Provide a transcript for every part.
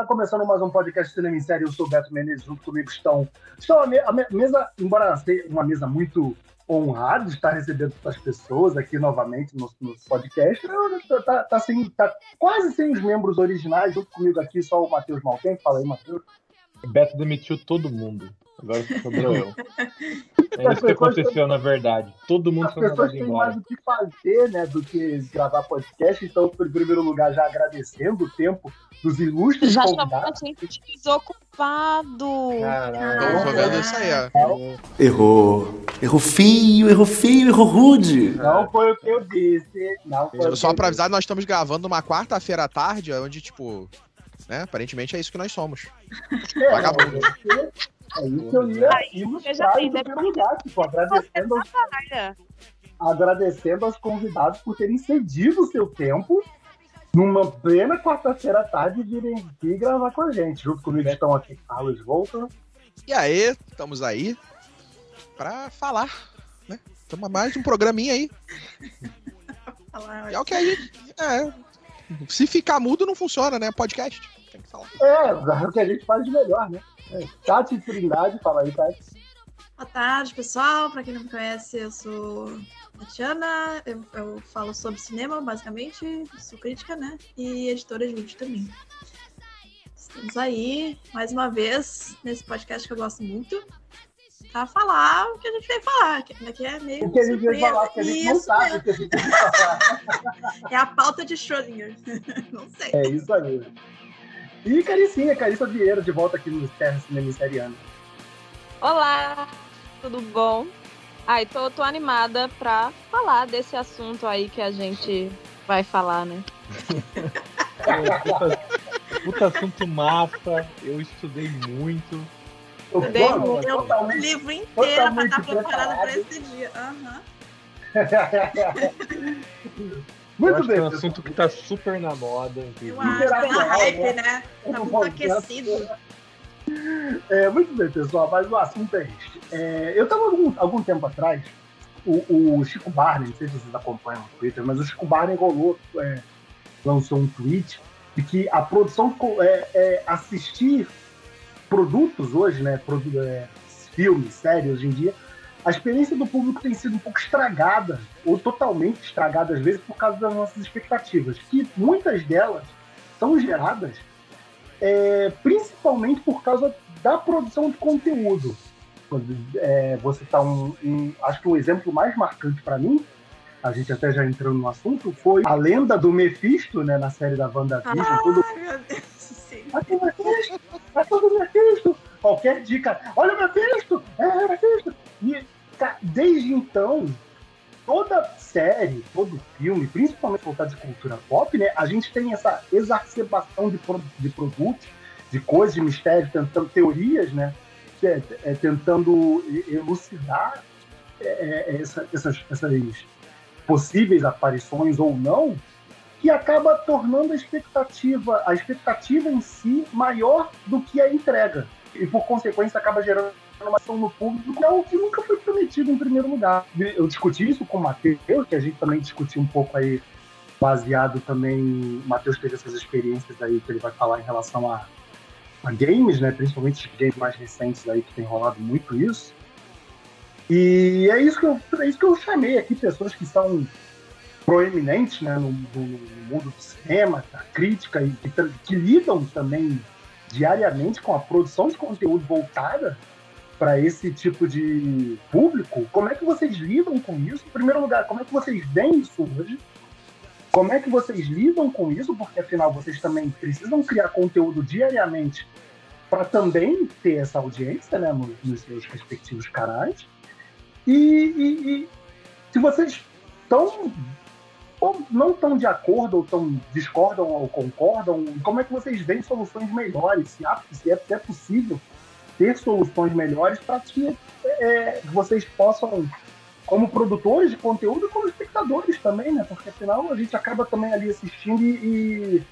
Está começando mais um podcast Cinema em Série. Eu sou o Beto Menezes, junto comigo estão. Estão a, me, a mesa, embora seja uma mesa muito honrada de estar recebendo as pessoas aqui novamente no, no podcast, tá, tá, tá, tá quase sem os membros originais, junto comigo aqui só o Matheus Maltem. Fala aí, Matheus. Beto demitiu todo mundo. Agora sobrou eu. É isso que aconteceu, na verdade. Todo mundo foi pessoas têm mais o que fazer, né, do que gravar podcast. Então, em primeiro lugar, já agradecendo o tempo dos ilustres já convidados. Já chamou a gente de desocupado. Isso aí, ó. Errou. Errou feio, errou feio, errou rude. Não foi o que eu disse. Não foi Só pra avisar, nós estamos gravando uma quarta-feira à tarde, onde, tipo, né, aparentemente é isso que nós somos. É, Vagabundo. É isso que eu ia ilustrar lugar, tipo, agradecendo aos, agradecendo aos convidados por terem cedido o seu tempo numa plena quarta-feira à tarde virem aqui gravar com a gente. Junto comigo estão aqui Carlos Volta. E aí, estamos aí para falar, né? Estamos mais um programinha aí. é o que a gente. É, se ficar mudo, não funciona, né? Podcast. Tem que falar. É, é o que a gente faz de melhor, né? Tati Trindade, fala aí, Tati. Boa tarde, pessoal. Para quem não me conhece, eu sou Tatiana. Eu, eu, falo sobre cinema, basicamente. Sou crítica, né? E editora de vídeo também. Estamos aí, mais uma vez, nesse podcast que eu gosto muito. Pra falar o que a gente veio falar. Que aqui é meio. O que a gente veio falar, porque a gente isso não sabe o que a gente veio falar. é a pauta de Schrödinger. não sei. É isso aí. E Caricinha, Carissa Vieira, de volta aqui no Terra Cinema Seriano. Olá, tudo bom? Ai, tô, tô animada pra falar desse assunto aí que a gente vai falar, né? puta, puta assunto massa, eu estudei muito. Eu li o livro inteiro pra estar preparada para esse dia. Uhum. Muito bem. É um assunto que tá super na moda. Eu acho, pela hype, né? Tá muito aquecido. É, muito bem, pessoal, mas o assunto é este. É, eu estava algum, algum tempo atrás, o, o, Chico Barney, não sei se vocês acompanham no Twitter, mas o Chico Barney rolou, é, lançou um tweet de que a produção é, é assistir produtos hoje, né, é, filmes, séries hoje em dia, a experiência do público tem sido um pouco estragada, ou totalmente estragada às vezes, por causa das nossas expectativas, que muitas delas são geradas é, principalmente por causa da produção de conteúdo. É, vou citar um, um, acho que o um exemplo mais marcante para mim, a gente até já entrou no assunto, foi a lenda do Mephisto, né, na série da WandaVision. Ah, tudo... meu Deus, sim. Mephisto, Mephisto. Qualquer dica, olha o Mephisto, é o Mephisto. Desde então, toda série, todo filme, principalmente voltado de cultura pop, né, a gente tem essa exacerbação de, pro, de produtos, de coisas, de mistério, tentando teorias, né, é, é, tentando elucidar é, é, essa, essas, essas possíveis aparições ou não, que acaba tornando a expectativa, a expectativa em si maior do que a entrega. E por consequência acaba gerando informação no público, é o que nunca foi prometido em primeiro lugar. Eu discuti isso com o Matheus, que a gente também discutiu um pouco aí, baseado também. O Matheus teve essas experiências aí que ele vai falar em relação a, a games, né? Principalmente os games mais recentes aí que tem rolado muito isso. E é isso que eu, é isso que eu chamei aqui, pessoas que são proeminentes né, no, no, no mundo do cinema, da crítica, e que, que lidam também diariamente com a produção de conteúdo voltada para esse tipo de público, como é que vocês lidam com isso? Em primeiro lugar, como é que vocês veem isso hoje? Como é que vocês lidam com isso? Porque afinal vocês também precisam criar conteúdo diariamente para também ter essa audiência, né, nos seus respectivos canais. E, e, e se vocês estão ou não estão de acordo, ou tão, discordam ou concordam, como é que vocês veem soluções melhores? Se, é, se é possível ter soluções melhores para que é, vocês possam, como produtores de conteúdo, como espectadores também, né? Porque afinal a gente acaba também ali assistindo e,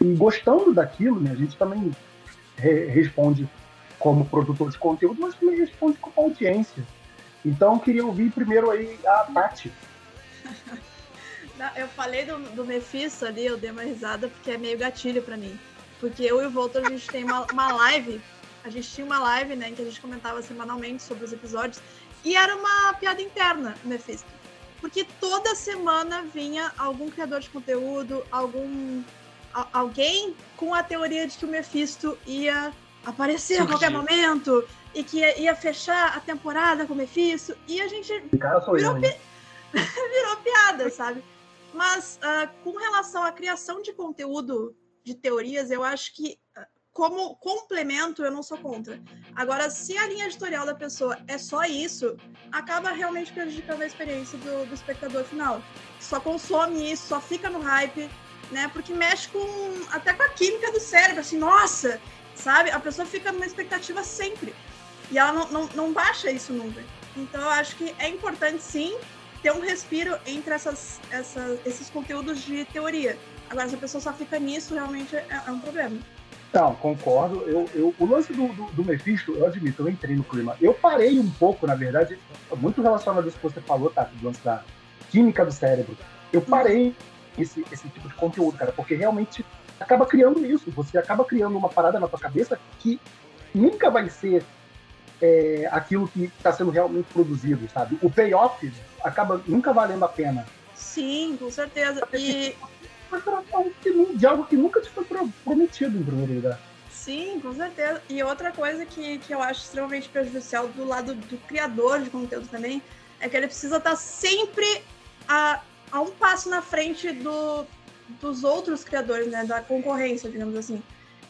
e, e gostando daquilo, né? A gente também re responde como produtor de conteúdo, mas também responde como audiência. Então queria ouvir primeiro aí a Tati. Eu falei do, do Mephisto ali, eu dei uma risada porque é meio gatilho para mim. Porque eu e o Volta, a gente tem uma, uma live, a gente tinha uma live, né, em que a gente comentava semanalmente sobre os episódios, e era uma piada interna, Mephisto. Porque toda semana vinha algum criador de conteúdo, algum alguém com a teoria de que o Mephisto ia aparecer a qualquer momento e que ia, fechar a temporada com o Mephisto. E a gente virou, pi... virou piada, sabe? Mas uh, com relação à criação de conteúdo de teorias, eu acho que uh, como complemento eu não sou contra. Agora, se a linha editorial da pessoa é só isso, acaba realmente prejudicando a experiência do, do espectador final. Só consome isso, só fica no hype, né? Porque mexe com até com a química do cérebro, assim, nossa, sabe? A pessoa fica numa expectativa sempre. E ela não, não, não baixa isso nunca. Então eu acho que é importante sim ter um respiro entre essas, essas, esses conteúdos de teoria. Agora, se a pessoa só fica nisso, realmente é, é um problema. Não, concordo. Eu, eu, o lance do, do, do, Mephisto, eu admito, eu entrei no clima. Eu parei um pouco, na verdade, muito relacionado a isso que você falou, tá? Do lance da química do cérebro. Eu parei esse, esse tipo de conteúdo, cara, porque realmente acaba criando isso. Você acaba criando uma parada na tua cabeça que nunca vai ser é, aquilo que está sendo realmente produzido, sabe? O payoff acaba nunca valendo a pena. Sim, com certeza. E de algo que nunca te foi prometido em primeiro lugar. Sim, com certeza. E outra coisa que, que eu acho extremamente prejudicial do lado do criador de conteúdo também é que ele precisa estar sempre a, a um passo na frente do, dos outros criadores, né? Da concorrência, digamos assim.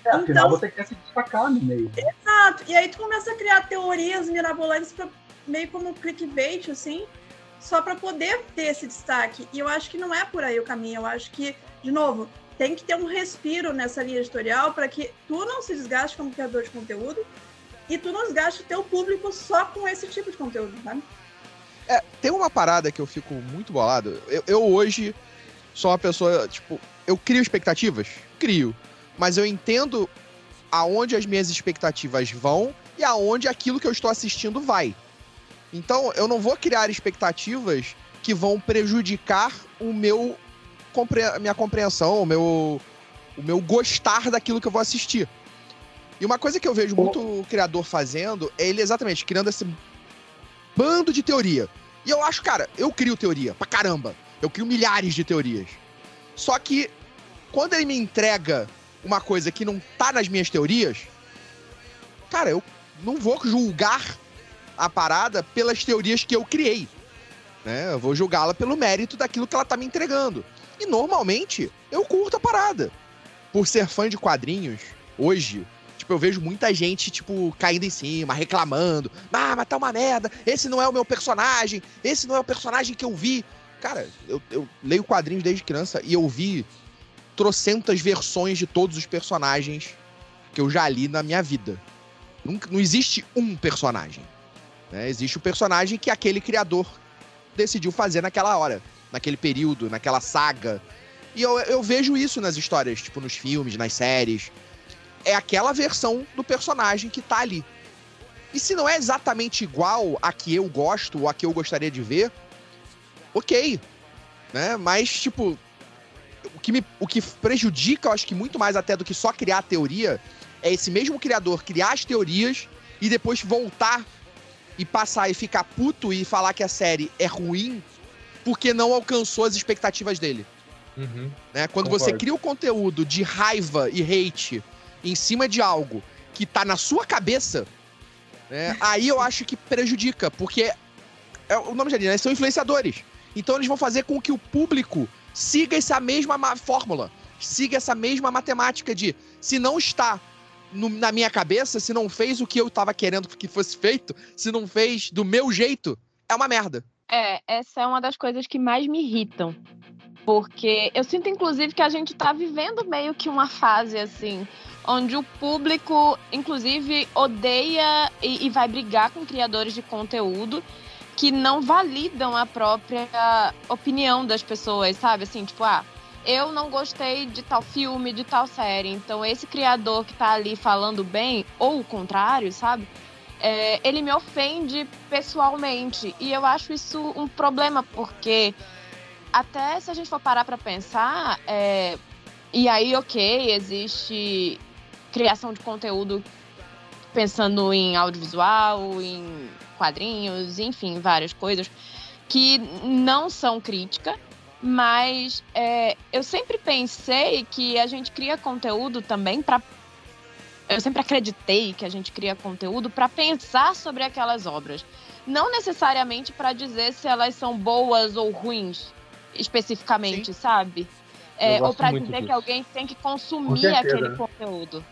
É, afinal então, você quer se destacar no meio. Exato. E aí tu começa a criar teorias mirabolantes pra, meio como clickbait, assim, só para poder ter esse destaque. E eu acho que não é por aí o caminho. Eu acho que, de novo, tem que ter um respiro nessa linha editorial para que tu não se desgaste como criador de conteúdo e tu não desgaste o teu público só com esse tipo de conteúdo? É, tem uma parada que eu fico muito bolado. Eu, eu, hoje sou uma pessoa, tipo, eu crio expectativas? Crio. Mas eu entendo aonde as minhas expectativas vão e aonde aquilo que eu estou assistindo vai. Então, eu não vou criar expectativas que vão prejudicar o meu a minha compreensão, o meu o meu gostar daquilo que eu vou assistir. E uma coisa que eu vejo muito o criador fazendo é ele exatamente criando esse bando de teoria. E eu acho, cara, eu crio teoria pra caramba. Eu crio milhares de teorias. Só que quando ele me entrega uma coisa que não tá nas minhas teorias, cara, eu não vou julgar a parada pelas teorias que eu criei. Né? Eu vou julgá-la pelo mérito daquilo que ela tá me entregando. E normalmente eu curto a parada. Por ser fã de quadrinhos, hoje, Tipo, eu vejo muita gente, tipo, caindo em cima, reclamando. Ah, mas tá uma merda. Esse não é o meu personagem. Esse não é o personagem que eu vi. Cara, eu, eu leio quadrinhos desde criança e eu vi trocentas versões de todos os personagens que eu já li na minha vida. Não, não existe um personagem. Né? Existe o personagem que aquele criador decidiu fazer naquela hora, naquele período, naquela saga. E eu, eu vejo isso nas histórias, tipo, nos filmes, nas séries é aquela versão do personagem que tá ali. E se não é exatamente igual a que eu gosto ou a que eu gostaria de ver, ok. Né? Mas, tipo, o que, me, o que prejudica, eu acho que muito mais até do que só criar a teoria, é esse mesmo criador criar as teorias e depois voltar e passar e ficar puto e falar que a série é ruim porque não alcançou as expectativas dele. Uhum. Né? Quando Concordo. você cria o conteúdo de raiva e hate em cima de algo que tá na sua cabeça, né, aí eu acho que prejudica, porque é, o nome já diz, né, são influenciadores. Então eles vão fazer com que o público siga essa mesma fórmula, siga essa mesma matemática de se não está no, na minha cabeça, se não fez o que eu tava querendo que fosse feito, se não fez do meu jeito, é uma merda. É, essa é uma das coisas que mais me irritam. Porque eu sinto, inclusive, que a gente tá vivendo meio que uma fase assim onde o público, inclusive, odeia e, e, vai brigar com criadores de conteúdo que não validam a própria opinião das pessoas, sabe? Assim, tipo, ah, eu não gostei de tal filme, de tal série, então esse criador que tá ali falando bem, ou o contrário, sabe? É, ele me ofende pessoalmente. E eu acho isso um problema, porque até se a gente for parar para pensar, é, e aí, ok, existe criação de conteúdo pensando em audiovisual, em quadrinhos, enfim, várias coisas que não são crítica, mas é, eu sempre pensei que a gente cria conteúdo também para. Eu sempre acreditei que a gente cria conteúdo para pensar sobre aquelas obras. Não necessariamente para dizer se elas são boas ou ruins, especificamente, Sim. sabe? É, ou para dizer disso. que alguém tem que consumir aquele conteúdo.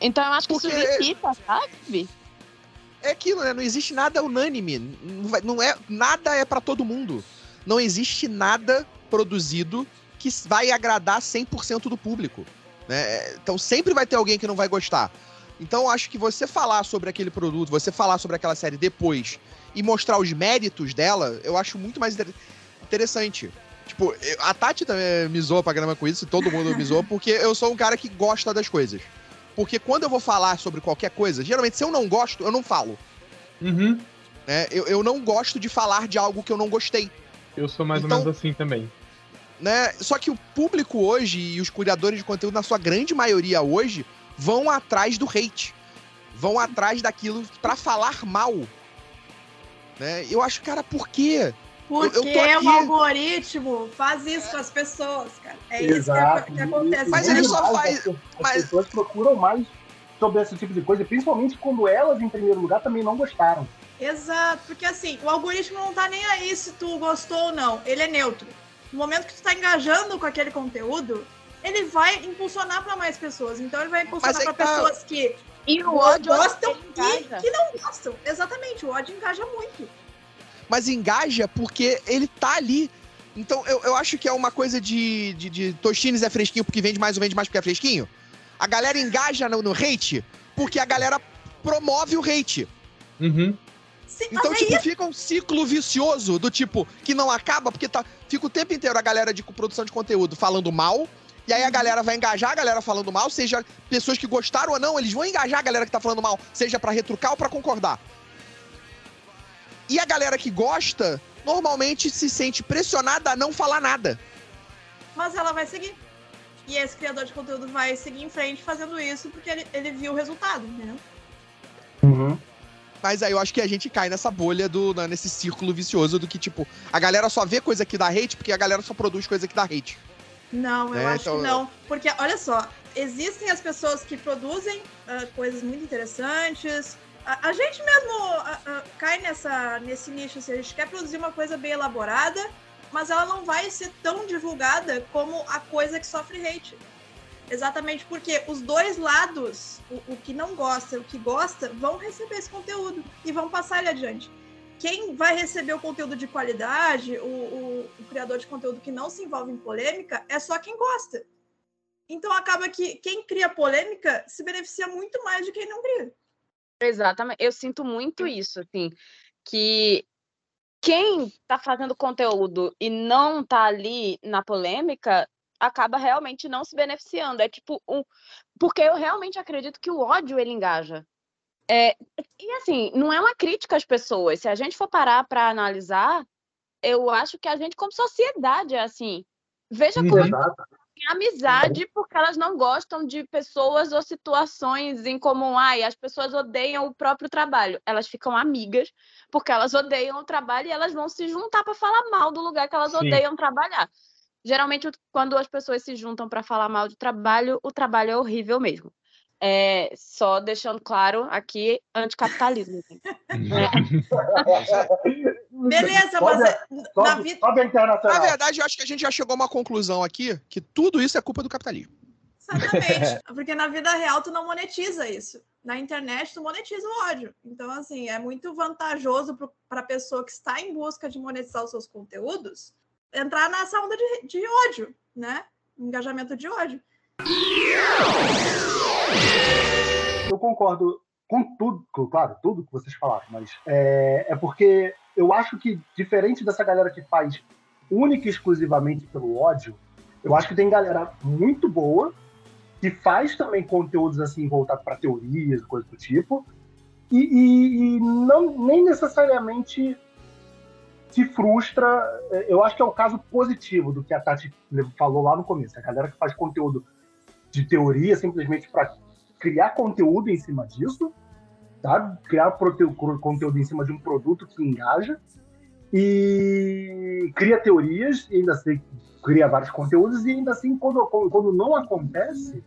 Então eu acho que Porque... isso irrita, sabe? É aquilo, né? Não existe nada unânime. Não é, nada é para todo mundo não existe nada produzido que vai agradar 100% do público. Né? Então sempre vai ter alguém que não vai gostar. Então acho que você falar sobre aquele produto, você falar sobre aquela série depois e mostrar os méritos dela, eu acho muito mais interessante. Tipo, a Tati também me zoa pra caramba com isso, todo mundo me zoa, porque eu sou um cara que gosta das coisas. Porque quando eu vou falar sobre qualquer coisa, geralmente se eu não gosto, eu não falo. Uhum. É, eu, eu não gosto de falar de algo que eu não gostei. Eu sou mais então, ou menos assim também. Né? Só que o público hoje e os criadores de conteúdo, na sua grande maioria hoje, vão atrás do hate. Vão atrás daquilo para falar mal. Né? Eu acho, cara, por quê? Porque eu, eu o algoritmo faz isso com as pessoas, cara. É Exato. isso que, que acontece. Mas ele só faz. As, mas... pessoas procuram mais sobre esse tipo de coisa, principalmente quando elas, em primeiro lugar, também não gostaram. Exato, porque assim, o algoritmo não tá nem aí se tu gostou ou não, ele é neutro. No momento que tu tá engajando com aquele conteúdo, ele vai impulsionar para mais pessoas. Então ele vai impulsionar para tá... pessoas que e o ódio gostam e que não gostam. Exatamente, o ódio engaja muito. Mas engaja porque ele tá ali. Então eu, eu acho que é uma coisa de, de, de Tostines é fresquinho porque vende mais ou vende mais porque é fresquinho. A galera engaja no, no hate porque a galera promove o hate. Uhum. Sim, então, tipo, aí... fica um ciclo vicioso do tipo que não acaba, porque tá, fica o tempo inteiro a galera de produção de conteúdo falando mal. E aí a uhum. galera vai engajar a galera falando mal, seja pessoas que gostaram ou não, eles vão engajar a galera que tá falando mal, seja para retrucar ou para concordar. E a galera que gosta, normalmente se sente pressionada a não falar nada. Mas ela vai seguir. E esse criador de conteúdo vai seguir em frente fazendo isso porque ele, ele viu o resultado, entendeu? Uhum. Mas aí eu acho que a gente cai nessa bolha do. Né, nesse círculo vicioso do que, tipo, a galera só vê coisa que dá hate porque a galera só produz coisa que dá hate. Não, eu é, acho então... que não. Porque, olha só, existem as pessoas que produzem uh, coisas muito interessantes. A, a gente mesmo uh, uh, cai nessa, nesse nicho, assim, a gente quer produzir uma coisa bem elaborada, mas ela não vai ser tão divulgada como a coisa que sofre hate. Exatamente porque os dois lados, o, o, que não gosta e o que gosta, vão receber esse conteúdo e vão passar ele adiante. Quem vai receber o conteúdo de qualidade, o, o, o criador de conteúdo que não se envolve em polêmica, é só quem gosta. Então acaba que quem cria polêmica se beneficia muito mais de quem não cria. Exatamente. Eu sinto muito isso, assim, que quem está fazendo conteúdo e não está ali na polêmica acaba realmente não se beneficiando. É tipo um. Porque eu realmente acredito que o ódio ele engaja. É, e assim, não é uma crítica às pessoas. Se a gente for parar para analisar, eu acho que a gente, como sociedade, é assim. Veja como tem amizade porque elas não gostam de pessoas ou situações em comum. Ai, as pessoas odeiam o próprio trabalho. Elas ficam amigas porque elas odeiam o trabalho e elas vão se juntar para falar mal do lugar que elas Sim. odeiam trabalhar geralmente quando as pessoas se juntam para falar mal de trabalho, o trabalho é horrível mesmo. É, só deixando claro aqui, anticapitalismo. Beleza, mas é, na, vida... na verdade, eu acho que a gente já chegou a uma conclusão aqui que tudo isso é culpa do capitalismo. Exatamente. Porque na vida real tu não monetiza isso. Na internet tu monetiza o ódio. Então, assim, é muito vantajoso para a pessoa que está em busca de monetizar os seus conteúdos entrar nessa onda de, de ódio, né? Engajamento de ódio. Eu concordo com tudo, claro, tudo que vocês falaram, mas é, é porque eu acho que, diferente dessa galera que faz única e exclusivamente pelo ódio, eu acho que tem galera muito boa que faz também conteúdos assim voltados para teorias, coisas do tipo, e, e, e, não nem necessariamente se frustra. É, eu acho que é o caso positivo do que a Tati falou lá no começo. A galera que faz conteúdo de teoria simplesmente para criar conteúdo em cima disso, sabe? Criar conteúdo em cima de um produto que engaja e cria teorias, e ainda assim cria vários conteúdos, e ainda assim, quando, quando não acontece,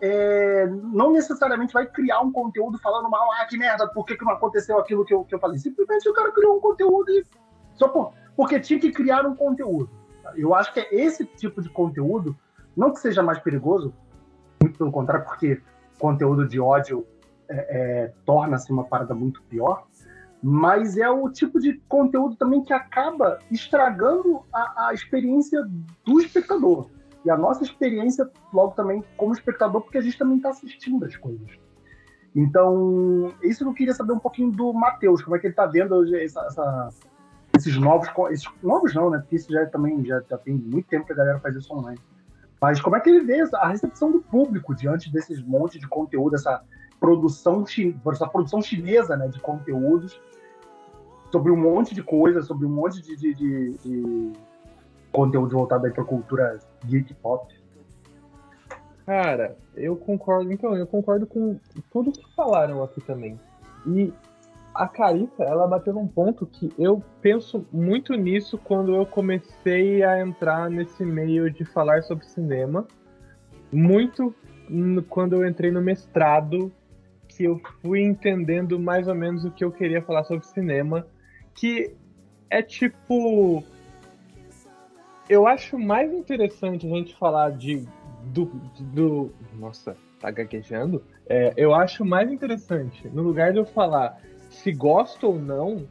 é, não necessariamente vai criar um conteúdo falando mal, ah, que merda, por que, que não aconteceu aquilo que eu, que eu falei? Simplesmente o cara criou um conteúdo e, só por, porque tinha que criar um conteúdo. Eu acho que é esse tipo de conteúdo, não que seja mais perigoso, muito pelo contrário, porque conteúdo de ódio é, é, torna-se uma parada muito pior, mas é o tipo de conteúdo também que acaba estragando a, a experiência do espectador. E a nossa experiência, logo também, como espectador, porque a gente também está assistindo as coisas. Então, isso eu queria saber um pouquinho do Matheus, como é que ele está vendo essa, essa, esses novos. Esses novos não, né? Porque isso já também já, já tem muito tempo que a galera faz isso online. Mas como é que ele vê a recepção do público diante desses monte de conteúdo, essa produção, essa produção chinesa né, de conteúdos sobre um monte de coisa, sobre um monte de, de, de, de conteúdo voltado para a cultura geek pop. Cara, eu concordo. Então, eu concordo com tudo que falaram aqui também. E a Carita, ela bateu num ponto que eu penso muito nisso quando eu comecei a entrar nesse meio de falar sobre cinema. Muito quando eu entrei no mestrado, que eu fui entendendo mais ou menos o que eu queria falar sobre cinema, que é tipo eu acho mais interessante a gente falar de do, do nossa, tá gaguejando? É, eu acho mais interessante, no lugar de eu falar se gosto ou não,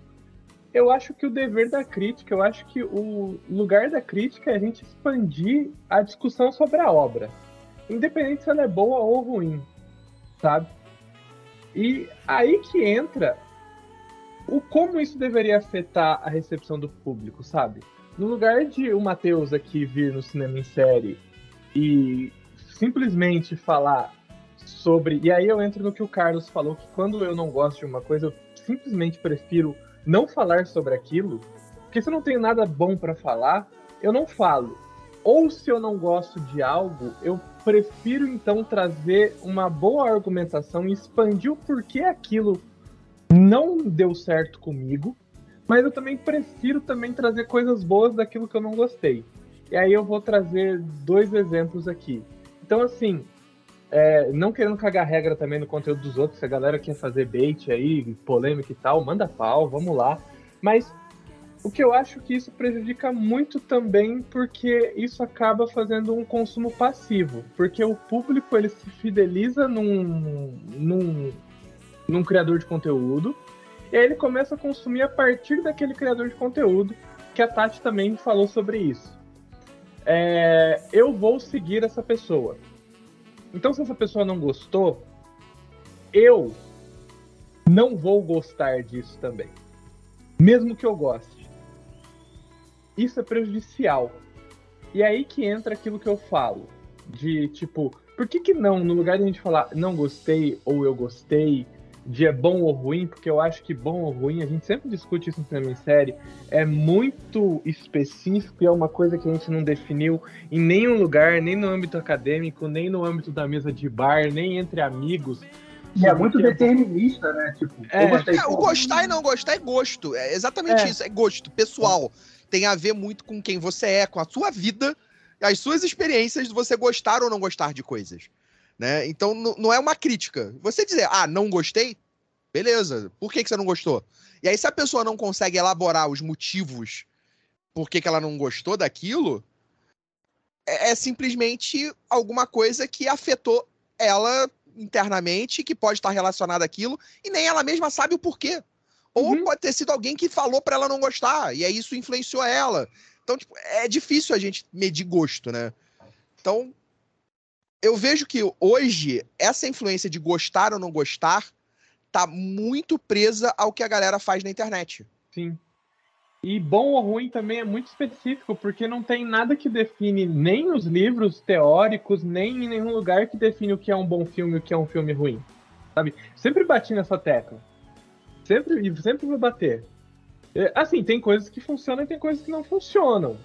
eu acho que o dever da crítica, eu acho que o lugar da crítica é a gente expandir a discussão sobre a obra, independente se ela é boa ou ruim, sabe? E aí que entra o como isso deveria afetar a recepção do público, sabe? No lugar de o Matheus aqui vir no cinema em série e simplesmente falar sobre. E aí eu entro no que o Carlos falou, que quando eu não gosto de uma coisa, eu simplesmente prefiro não falar sobre aquilo, porque se eu não tenho nada bom para falar, eu não falo. Ou se eu não gosto de algo, eu prefiro então trazer uma boa argumentação e expandir o porquê aquilo não deu certo comigo, mas eu também prefiro também trazer coisas boas daquilo que eu não gostei. E aí eu vou trazer dois exemplos aqui. Então, assim, é, não querendo cagar regra também no conteúdo dos outros, se a galera quer fazer bait aí, polêmica e tal, manda pau, vamos lá. Mas o que eu acho que isso prejudica muito também, porque isso acaba fazendo um consumo passivo. Porque o público ele se fideliza num, num, num criador de conteúdo, e aí ele começa a consumir a partir daquele criador de conteúdo, que a Tati também falou sobre isso. É, eu vou seguir essa pessoa. Então, se essa pessoa não gostou, eu não vou gostar disso também. Mesmo que eu goste. Isso é prejudicial. E é aí que entra aquilo que eu falo. De tipo, por que, que não, no lugar de a gente falar não gostei ou eu gostei, de é bom ou ruim, porque eu acho que bom ou ruim, a gente sempre discute isso no cinema em série, é muito específico e é uma coisa que a gente não definiu em nenhum lugar, nem no âmbito acadêmico, nem no âmbito da mesa de bar, nem entre amigos. E é muito determinista, né? Tipo, é, é, o gostar e não gostar é gosto. É exatamente é. isso, é gosto pessoal. Tem a ver muito com quem você é, com a sua vida, as suas experiências de você gostar ou não gostar de coisas. Né? Então não é uma crítica. Você dizer, ah, não gostei, beleza. Por que, que você não gostou? E aí, se a pessoa não consegue elaborar os motivos por que, que ela não gostou daquilo, é, é simplesmente alguma coisa que afetou ela internamente, que pode estar relacionada àquilo, e nem ela mesma sabe o porquê. Ou uhum. pode ter sido alguém que falou para ela não gostar, e aí isso influenciou ela. Então, tipo, é difícil a gente medir gosto, né? Então, eu vejo que hoje essa influência de gostar ou não gostar tá muito presa ao que a galera faz na internet. Sim. E bom ou ruim também é muito específico, porque não tem nada que define nem os livros teóricos, nem em nenhum lugar que define o que é um bom filme e o que é um filme ruim. Sabe? Sempre bati nessa tecla. Sempre, sempre vou bater. É, assim, tem coisas que funcionam e tem coisas que não funcionam.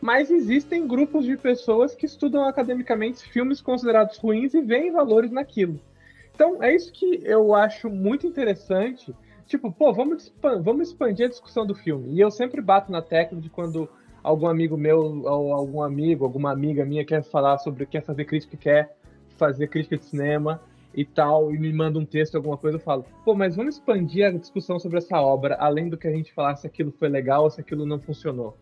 Mas existem grupos de pessoas que estudam academicamente filmes considerados ruins e veem valores naquilo. Então, é isso que eu acho muito interessante. Tipo, pô, vamos, vamos expandir a discussão do filme. E eu sempre bato na tecla de quando algum amigo meu, ou algum amigo, alguma amiga minha quer falar sobre, quer fazer crítica, quer fazer crítica de cinema e tal, e me manda um texto, alguma coisa, eu falo, pô, mas vamos expandir a discussão sobre essa obra, além do que a gente falar se aquilo foi legal ou se aquilo não funcionou.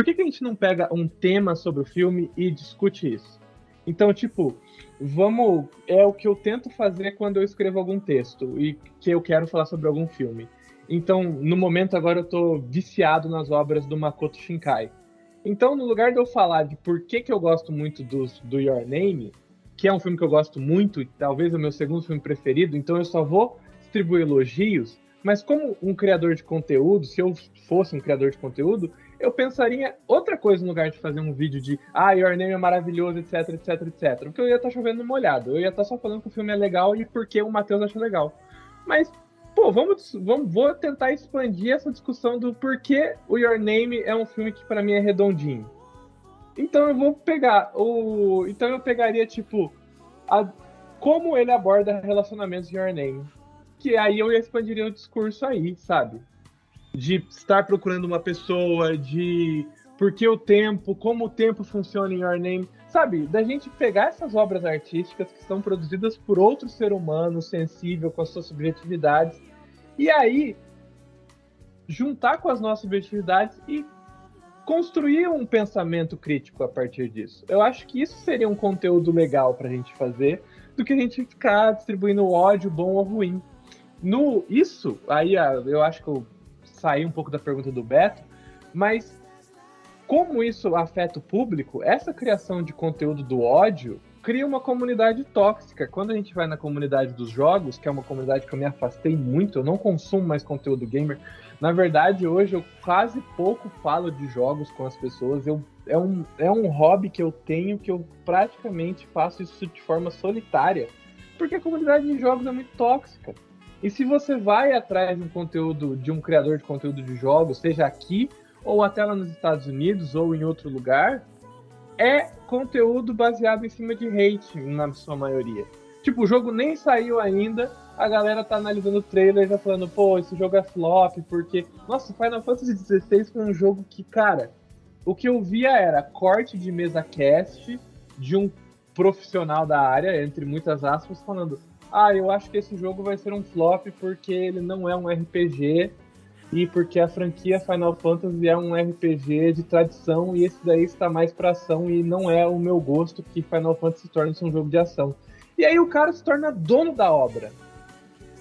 Por que, que a gente não pega um tema sobre o filme e discute isso? Então, tipo, vamos. É o que eu tento fazer quando eu escrevo algum texto e que eu quero falar sobre algum filme. Então, no momento agora eu tô viciado nas obras do Makoto Shinkai. Então, no lugar de eu falar de por que, que eu gosto muito do, do Your Name, que é um filme que eu gosto muito, e talvez é o meu segundo filme preferido, então eu só vou distribuir elogios, mas como um criador de conteúdo, se eu fosse um criador de conteúdo, eu pensaria outra coisa no lugar de fazer um vídeo de ah, Your Name é maravilhoso, etc, etc, etc. Porque eu ia estar tá chovendo molhado. Eu ia estar tá só falando que o filme é legal e porque o Matheus acha legal. Mas, pô, vamos, vamos vou tentar expandir essa discussão do porquê o Your Name é um filme que para mim é redondinho. Então eu vou pegar o. Então eu pegaria, tipo, a... como ele aborda relacionamentos em Your Name. Que aí eu expandiria o discurso aí, sabe? De estar procurando uma pessoa, de por que o tempo, como o tempo funciona em Your Name, sabe? Da gente pegar essas obras artísticas que são produzidas por outro ser humano sensível com as suas subjetividades e aí juntar com as nossas subjetividades e construir um pensamento crítico a partir disso. Eu acho que isso seria um conteúdo legal para a gente fazer do que a gente ficar distribuindo ódio bom ou ruim. No isso, aí eu acho que eu sair um pouco da pergunta do Beto, mas como isso afeta o público, essa criação de conteúdo do ódio cria uma comunidade tóxica. Quando a gente vai na comunidade dos jogos, que é uma comunidade que eu me afastei muito, eu não consumo mais conteúdo gamer. Na verdade, hoje eu quase pouco falo de jogos com as pessoas. Eu, é, um, é um hobby que eu tenho que eu praticamente faço isso de forma solitária. Porque a comunidade de jogos é muito tóxica. E se você vai atrás de um conteúdo de um criador de conteúdo de jogos, seja aqui ou até lá nos Estados Unidos ou em outro lugar, é conteúdo baseado em cima de hate na sua maioria. Tipo, o jogo nem saiu ainda, a galera tá analisando o trailer já falando, pô, esse jogo é flop, porque. Nossa, Final Fantasy XVI foi um jogo que, cara, o que eu via era corte de mesa cast de um profissional da área, entre muitas aspas, falando: ah, eu acho que esse jogo vai ser um flop porque ele não é um RPG e porque a franquia Final Fantasy é um RPG de tradição e esse daí está mais para ação e não é o meu gosto que Final Fantasy se torne um jogo de ação. E aí o cara se torna dono da obra.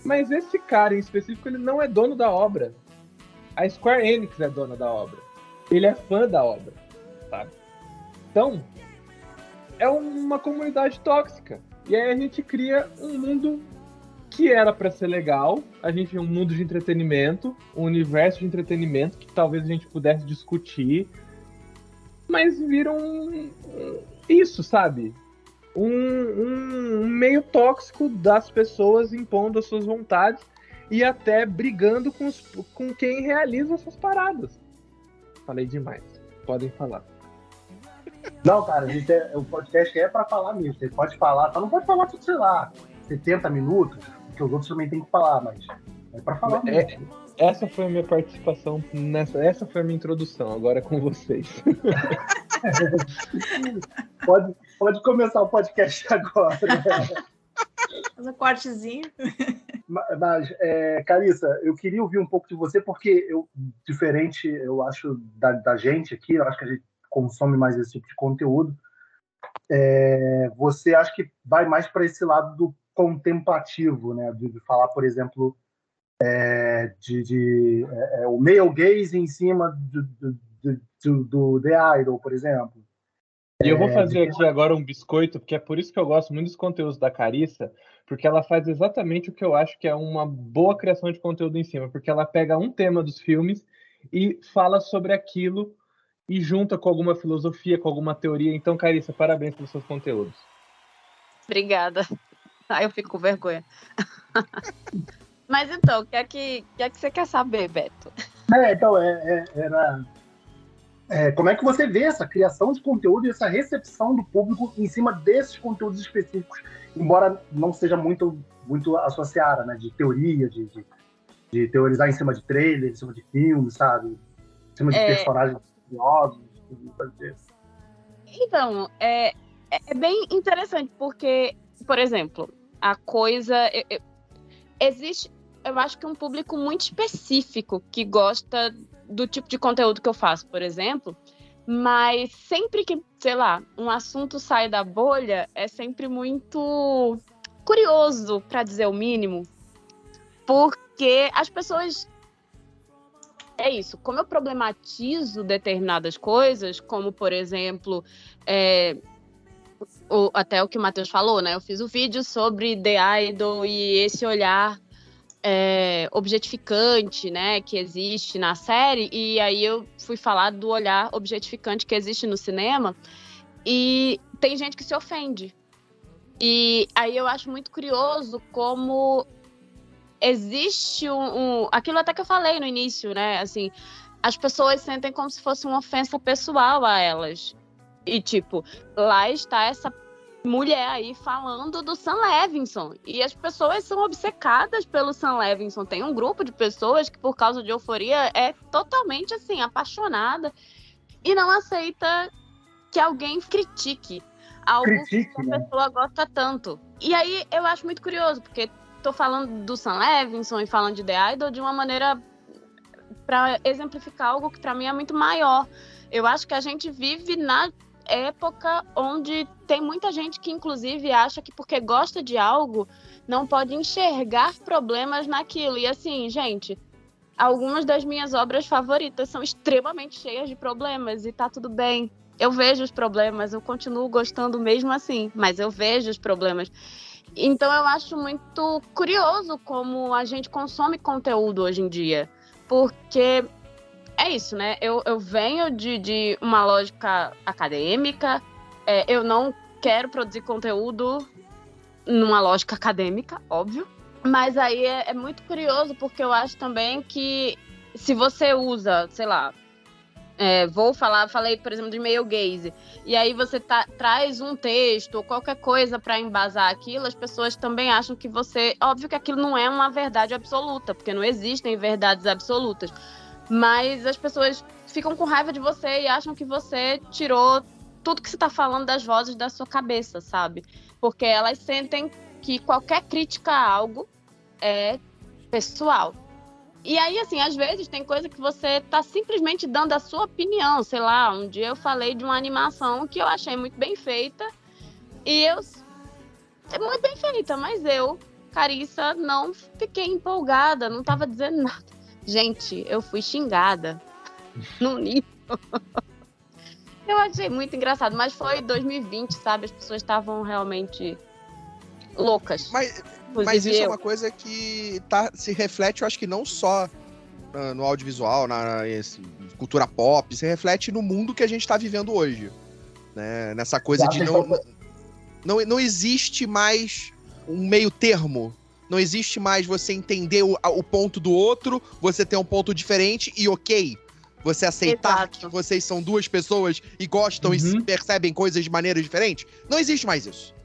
Mas esse cara em específico ele não é dono da obra. A Square Enix é dona da obra. Ele é fã da obra, sabe? Então, é uma comunidade tóxica. E aí a gente cria um mundo que era para ser legal, a gente um mundo de entretenimento, um universo de entretenimento que talvez a gente pudesse discutir, mas viram um, isso, sabe? Um, um, um, meio tóxico das pessoas impondo as suas vontades e até brigando com, os, com quem realiza essas paradas. Falei demais. Podem falar. Não, cara, a gente é, o podcast é para falar mesmo. Você pode falar, só não pode falar, sei lá, 70 minutos, porque os outros também tem que falar, mas é para falar é, mesmo. essa foi a minha participação nessa. Essa foi a minha introdução, agora é com vocês. pode, pode começar o podcast agora. Faz um cortezinho. Mas, mas é, Carissa, eu queria ouvir um pouco de você, porque eu, diferente, eu acho, da, da gente aqui, eu acho que a gente consome mais esse tipo de conteúdo, é, você acha que vai mais para esse lado do contemplativo, né? De, de falar, por exemplo, é, de, de é, é o male gaze em cima do, do, do, do The Idol, por exemplo. E eu vou é, fazer aqui agora um biscoito, porque é por isso que eu gosto muito dos conteúdos da Carissa, porque ela faz exatamente o que eu acho que é uma boa criação de conteúdo em cima, porque ela pega um tema dos filmes e fala sobre aquilo e junta com alguma filosofia, com alguma teoria. Então, Carissa, parabéns pelos seus conteúdos. Obrigada. Ah, eu fico com vergonha. Mas então, o que é que, que, é que você quer saber, Beto? É, então, é, é, era. É, como é que você vê essa criação de conteúdo e essa recepção do público em cima desses conteúdos específicos, embora não seja muito, muito a sua seara, né? De teoria, de, de, de teorizar em cima de trailer, em cima de filmes, sabe? Em cima de é... personagens curiosos, Então, é, é bem interessante, porque, por exemplo, a coisa. Eu, eu, existe, eu acho que um público muito específico que gosta do tipo de conteúdo que eu faço, por exemplo. Mas sempre que, sei lá, um assunto sai da bolha, é sempre muito curioso, para dizer o mínimo, porque as pessoas. É isso, como eu problematizo determinadas coisas, como, por exemplo, é, o, até o que o Matheus falou, né? Eu fiz o um vídeo sobre The Idol e esse olhar é, objetificante, né, que existe na série, e aí eu fui falar do olhar objetificante que existe no cinema, e tem gente que se ofende. E aí eu acho muito curioso como existe um, um aquilo até que eu falei no início, né, assim, as pessoas sentem como se fosse uma ofensa pessoal a elas. E, tipo, lá está essa mulher aí falando do Sam Levinson. E as pessoas são obcecadas pelo Sam Levinson. Tem um grupo de pessoas que, por causa de euforia, é totalmente assim, apaixonada e não aceita que alguém critique algo critique, que a né? pessoa gosta tanto. E aí eu acho muito curioso, porque tô falando do Sam Levinson e falando de The Idol de uma maneira para exemplificar algo que para mim é muito maior. Eu acho que a gente vive na época onde tem muita gente que, inclusive, acha que porque gosta de algo, não pode enxergar problemas naquilo. E assim, gente, algumas das minhas obras favoritas são extremamente cheias de problemas e tá tudo bem. Eu vejo os problemas, eu continuo gostando mesmo assim, mas eu vejo os problemas. Então eu acho muito curioso como a gente consome conteúdo hoje em dia. Porque é isso, né? Eu, eu venho de, de uma lógica acadêmica, é, eu não quero produzir conteúdo numa lógica acadêmica, óbvio. Mas aí é, é, muito curioso, porque eu acho também que se você usa, sei lá, é, vou falar, falei, por exemplo, de meio gaze, e aí você tá, traz um texto ou qualquer coisa para embasar aquilo, as pessoas também acham que você. Óbvio que aquilo não é uma verdade absoluta, porque não existem verdades absolutas. Mas as pessoas ficam com raiva de você e acham que você tirou tudo que você está falando das vozes da sua cabeça, sabe? Porque elas sentem que qualquer crítica a algo é pessoal. E aí, assim, às vezes tem coisa que você tá simplesmente dando a sua opinião. Sei lá, um dia eu falei de uma animação que eu achei muito bem feita. E eu. É muito bem feita, mas eu, Carissa, não fiquei empolgada, não tava dizendo nada. Gente, eu fui xingada no nível. eu achei muito engraçado, mas foi 2020, sabe? As pessoas estavam realmente loucas. Mas, mas isso é eu. é uma coisa que tá, se reflete, eu acho que não só uh, no audiovisual, na esse, cultura pop, se reflete no mundo que a gente está vivendo hoje. Né? Nessa coisa de não, não, não existe mais um meio termo não existe mais você entender o, o ponto do outro, você ter um ponto diferente e ok. Você aceitar Exato. que vocês são duas pessoas e gostam uhum. e se percebem coisas de maneira diferente. Não existe mais isso.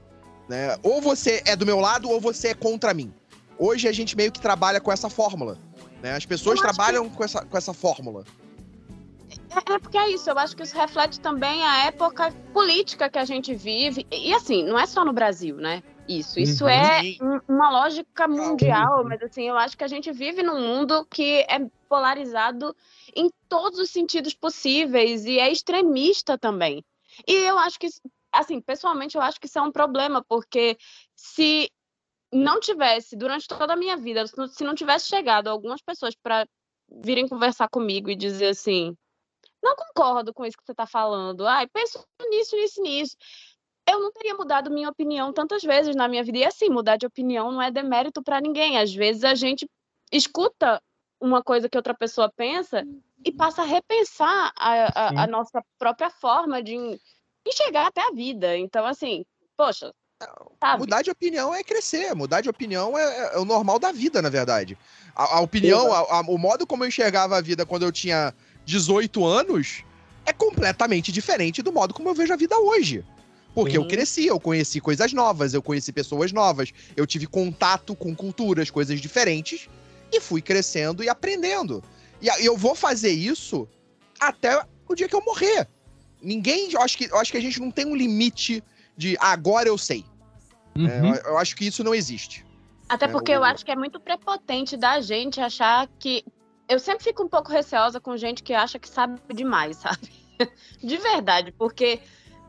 Né? Ou você é do meu lado ou você é contra mim. Hoje a gente meio que trabalha com essa fórmula. Né? As pessoas trabalham que... com, essa, com essa fórmula. É, é porque é isso, eu acho que isso reflete também a época política que a gente vive. E assim, não é só no Brasil, né? Isso, isso uhum. é uma lógica mundial, mas assim, eu acho que a gente vive num mundo que é polarizado em todos os sentidos possíveis e é extremista também. E eu acho que, assim, pessoalmente, eu acho que isso é um problema, porque se não tivesse, durante toda a minha vida, se não tivesse chegado algumas pessoas para virem conversar comigo e dizer assim: não concordo com isso que você está falando, ai, penso nisso, nisso, nisso eu não teria mudado minha opinião tantas vezes na minha vida. E assim, mudar de opinião não é demérito para ninguém. Às vezes a gente escuta uma coisa que outra pessoa pensa e passa a repensar a, a, a nossa própria forma de enxergar até a vida. Então, assim, poxa, Sabe? Mudar de opinião é crescer, mudar de opinião é, é, é o normal da vida, na verdade. A, a opinião, a, a, o modo como eu enxergava a vida quando eu tinha 18 anos é completamente diferente do modo como eu vejo a vida hoje. Porque Sim. eu cresci, eu conheci coisas novas, eu conheci pessoas novas, eu tive contato com culturas, coisas diferentes, e fui crescendo e aprendendo. E eu vou fazer isso até o dia que eu morrer. Ninguém. Eu acho que, eu acho que a gente não tem um limite de agora eu sei. Uhum. É, eu, eu, acho que isso não existe. Até é, porque é, eu... eu acho que é muito prepotente da gente achar que. Eu sempre fico um pouco receosa com gente que acha que sabe demais, sabe? De verdade, porque.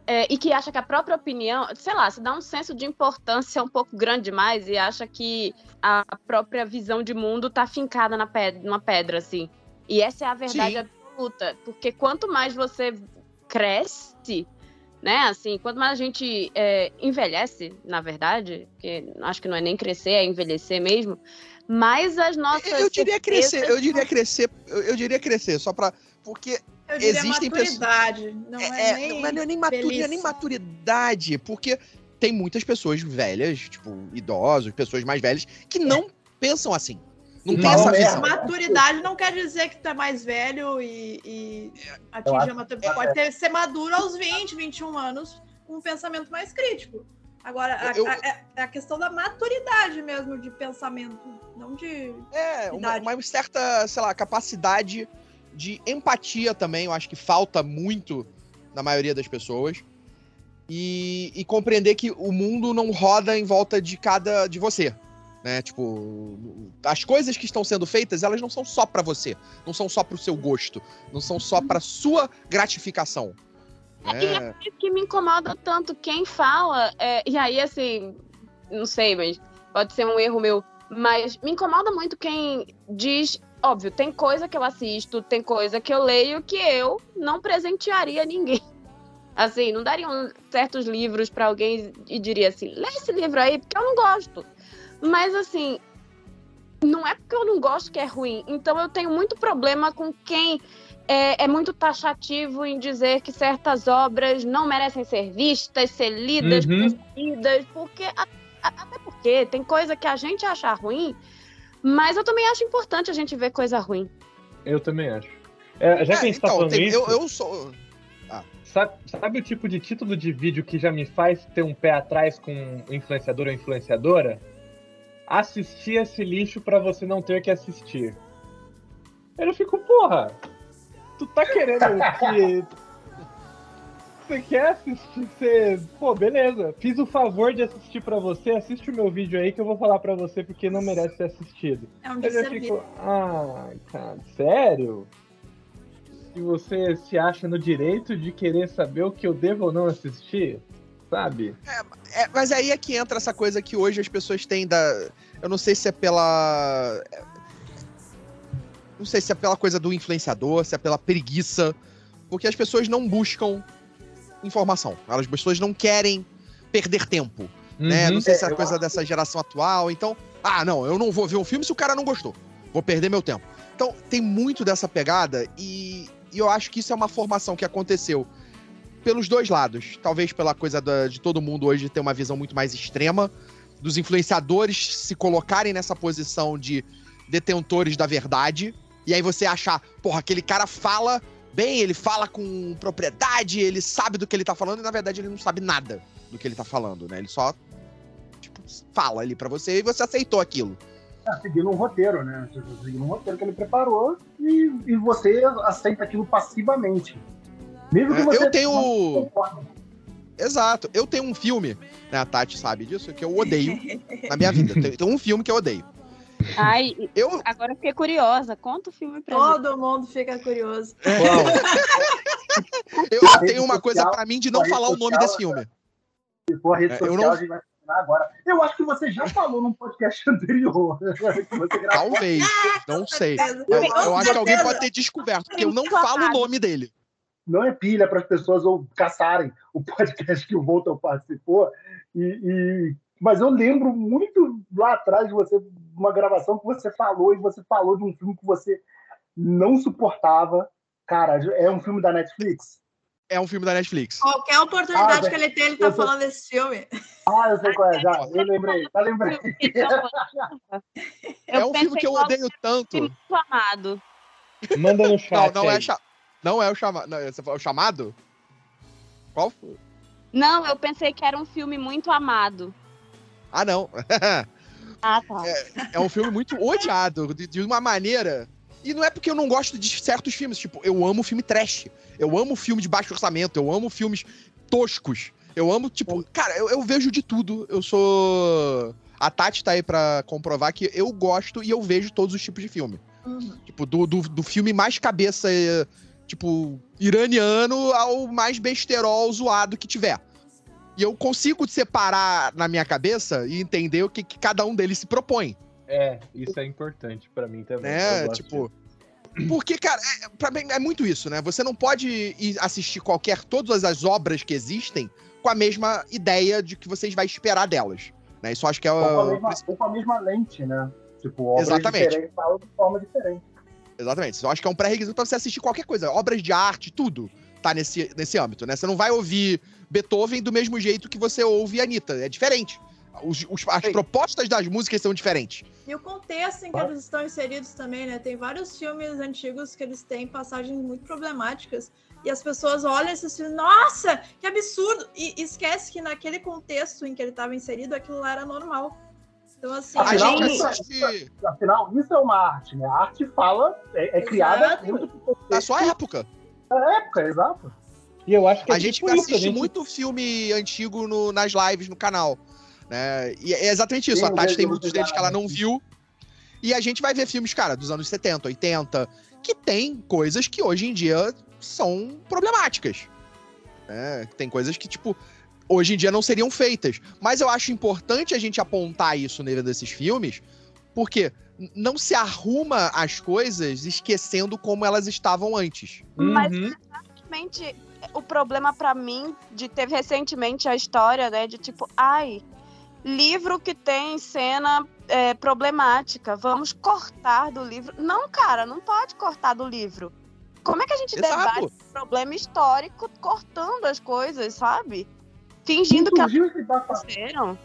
É, e que acha que a própria opinião, sei lá, se dá um senso de importância um pouco grande demais e acha que a própria visão de mundo tá fincada na pedra, numa pedra, assim. E essa é a verdade Sim. absoluta. Porque quanto mais você cresce, né? Assim, quanto mais a gente é, envelhece, na verdade, que acho que não é nem crescer, é envelhecer mesmo, mais as nossas. Eu diria crescer, eu diria crescer, eu, eu diria crescer, só para porque eu diria existem maturidade, pessoas... não é, é, nem não é nem maturidade, nem maturidade, porque tem muitas pessoas velhas, tipo idosos, pessoas mais velhas que não pensam assim. Não tem essa visão. Maturidade não quer dizer que tu é mais velho e, e atinge a maturidade. Pode ter, ser maduro aos 20, 21 anos, com um pensamento mais crítico. Agora, a, eu, a, é, é a, questão da maturidade mesmo de pensamento, não de. É, uma, uma, certa, sei lá, capacidade de empatia também, eu acho que falta muito na maioria das pessoas. E, e compreender que o mundo não roda em volta de cada. de você né? Tipo, as coisas que estão sendo feitas, elas não são só para você, não são só para o seu gosto, não são só para sua gratificação. É, é. E é que me incomoda tanto quem fala, é, e aí assim, não sei, mas pode ser um erro meu, mas me incomoda muito quem diz, óbvio, tem coisa que eu assisto, tem coisa que eu leio que eu não presentearia ninguém. Assim, não daria certos livros para alguém e diria assim: lê esse livro aí, porque eu não gosto. Mas assim, não é porque eu não gosto que é ruim. Então eu tenho muito problema com quem é, é, muito taxativo em dizer que certas obras não merecem ser vistas, ser lidas, uhum. percebidas, porque até porque tem coisa que a gente acha ruim, mas eu também acho importante a gente ver coisa ruim. Eu também acho. É, já que a gente tá então, falando tem, isso, eu, eu sou. Ah. Sabe, sabe, o tipo de título de vídeo que já me faz ter um pé atrás com influenciador ou influenciadora? Assistir esse lixo para você não ter que assistir. Eu fico, porra, tu tá querendo que. Você quer assistir? Você... Pô, beleza. Fiz o favor de assistir para você. Assiste o meu vídeo aí que eu vou falar para você porque não merece ser assistido. É um eu fico, ah, cara, sério? E você se acha no direito de querer saber o que eu devo ou não assistir? Sabe? É, é, mas aí é que entra essa coisa que hoje as pessoas têm da. Eu não sei se é pela. Não sei se é pela coisa do influenciador, se é pela preguiça. Porque as pessoas não buscam informação. As pessoas não querem perder tempo. Uhum. Né? Não sei se é a coisa dessa geração atual. Então, ah, não, eu não vou ver um filme se o cara não gostou. Vou perder meu tempo. Então, tem muito dessa pegada e, e eu acho que isso é uma formação que aconteceu pelos dois lados. Talvez pela coisa da, de todo mundo hoje ter uma visão muito mais extrema, dos influenciadores se colocarem nessa posição de detentores da verdade, e aí você achar, porra, aquele cara fala bem, ele fala com propriedade, ele sabe do que ele tá falando, e na verdade ele não sabe nada do que ele tá falando, né? Ele só, tipo, fala ali para você e você aceitou aquilo. É, seguindo um roteiro, né? Seguindo um roteiro que ele preparou e, e você aceita aquilo passivamente. Mesmo que é, você eu tenho. Exato. Eu tenho um filme, né? A Tati sabe disso, que eu odeio na minha vida. Tem, tem um filme que eu odeio. Ai, eu... agora fiquei curiosa. Conta o filme pra Todo gente. mundo fica curioso. É. eu tenho uma coisa pra mim de não falar o nome desse filme. Se for a rede social, eu não... a gente vai agora. Eu acho que você já falou num podcast anterior. Talvez, não sei. Eu, eu acho que alguém pode ter descoberto, porque eu não falo o nome dele não é pilha para as pessoas ou caçarem o podcast que o Volta participou. E, e, mas eu lembro muito lá atrás de você, uma gravação que você falou, e você falou de um filme que você não suportava. Cara, é um filme da Netflix? É um filme da Netflix. Qualquer oportunidade ah, que ele tem, ele tá falando desse filme. Ah, eu sei qual é, já. Eu lembrei, já lembrei. é um filme que eu odeio tanto. Muito amado. Manda no chat. Não, não é, cha... não é o chamado. Falou o chamado? Qual foi? Não, eu pensei que era um filme muito amado. Ah, não. ah, tá. É, é, um filme muito odiado, de, de, uma maneira. E não é porque eu não gosto de certos filmes. Tipo, eu amo filme trash. Eu amo filme de baixo orçamento. Eu amo filmes toscos. Eu amo, tipo, cara, eu, eu vejo de tudo. Eu sou. A Tati tá aí pra comprovar que eu gosto e eu vejo todos os tipos de filme. Uhum. Tipo, do, do, do, filme mais cabeça, tipo, iraniano ao mais besterol zoado que tiver. E eu consigo separar na minha cabeça e entender o que, que cada um deles se propõe. É, isso é importante para mim também. É, tipo. Porque, cara, é, pra mim é muito isso, né? Você não pode ir assistir qualquer, todas as obras que existem com a mesma ideia de que vocês vai esperar delas. Né? Isso acho que é o. Ou com a mesma, ou com a mesma lente, né? Tipo, obras Exatamente. diferentes falam de forma diferente. Exatamente. Eu acho que é um pré-requisito pra você assistir qualquer coisa. Obras de arte, tudo tá nesse, nesse âmbito, né? Você não vai ouvir Beethoven do mesmo jeito que você ouve Anitta. É diferente. Os, os, as Sim. propostas das músicas são diferentes. E o contexto em que eles estão inseridos também, né? Tem vários filmes antigos que eles têm passagens muito problemáticas e as pessoas olham esses filmes, nossa, que absurdo! E esquece que naquele contexto em que ele estava inserido, aquilo era normal. Então, assim, afinal, gente... isso, isso, afinal, isso é uma arte, né? A arte fala, é, é criada dentro do. Da sua época. Da época, exato. E eu acho que é a gente tipo assiste isso, a gente... muito filme antigo no, nas lives no canal. Né? E é exatamente isso. Sim, a Tati tem muitos deles que ela não viu. E a gente vai ver filmes, cara, dos anos 70, 80, que tem coisas que hoje em dia são problemáticas. Né? Tem coisas que, tipo, hoje em dia não seriam feitas. Mas eu acho importante a gente apontar isso nele desses filmes, porque não se arruma as coisas esquecendo como elas estavam antes. Mas uhum. exatamente o problema para mim de ter recentemente a história, né, de tipo, ai, livro que tem cena é, problemática, vamos cortar do livro. Não, cara, não pode cortar do livro. Como é que a gente Exato. debate um problema histórico cortando as coisas, sabe? Fingindo que elas aconteceram.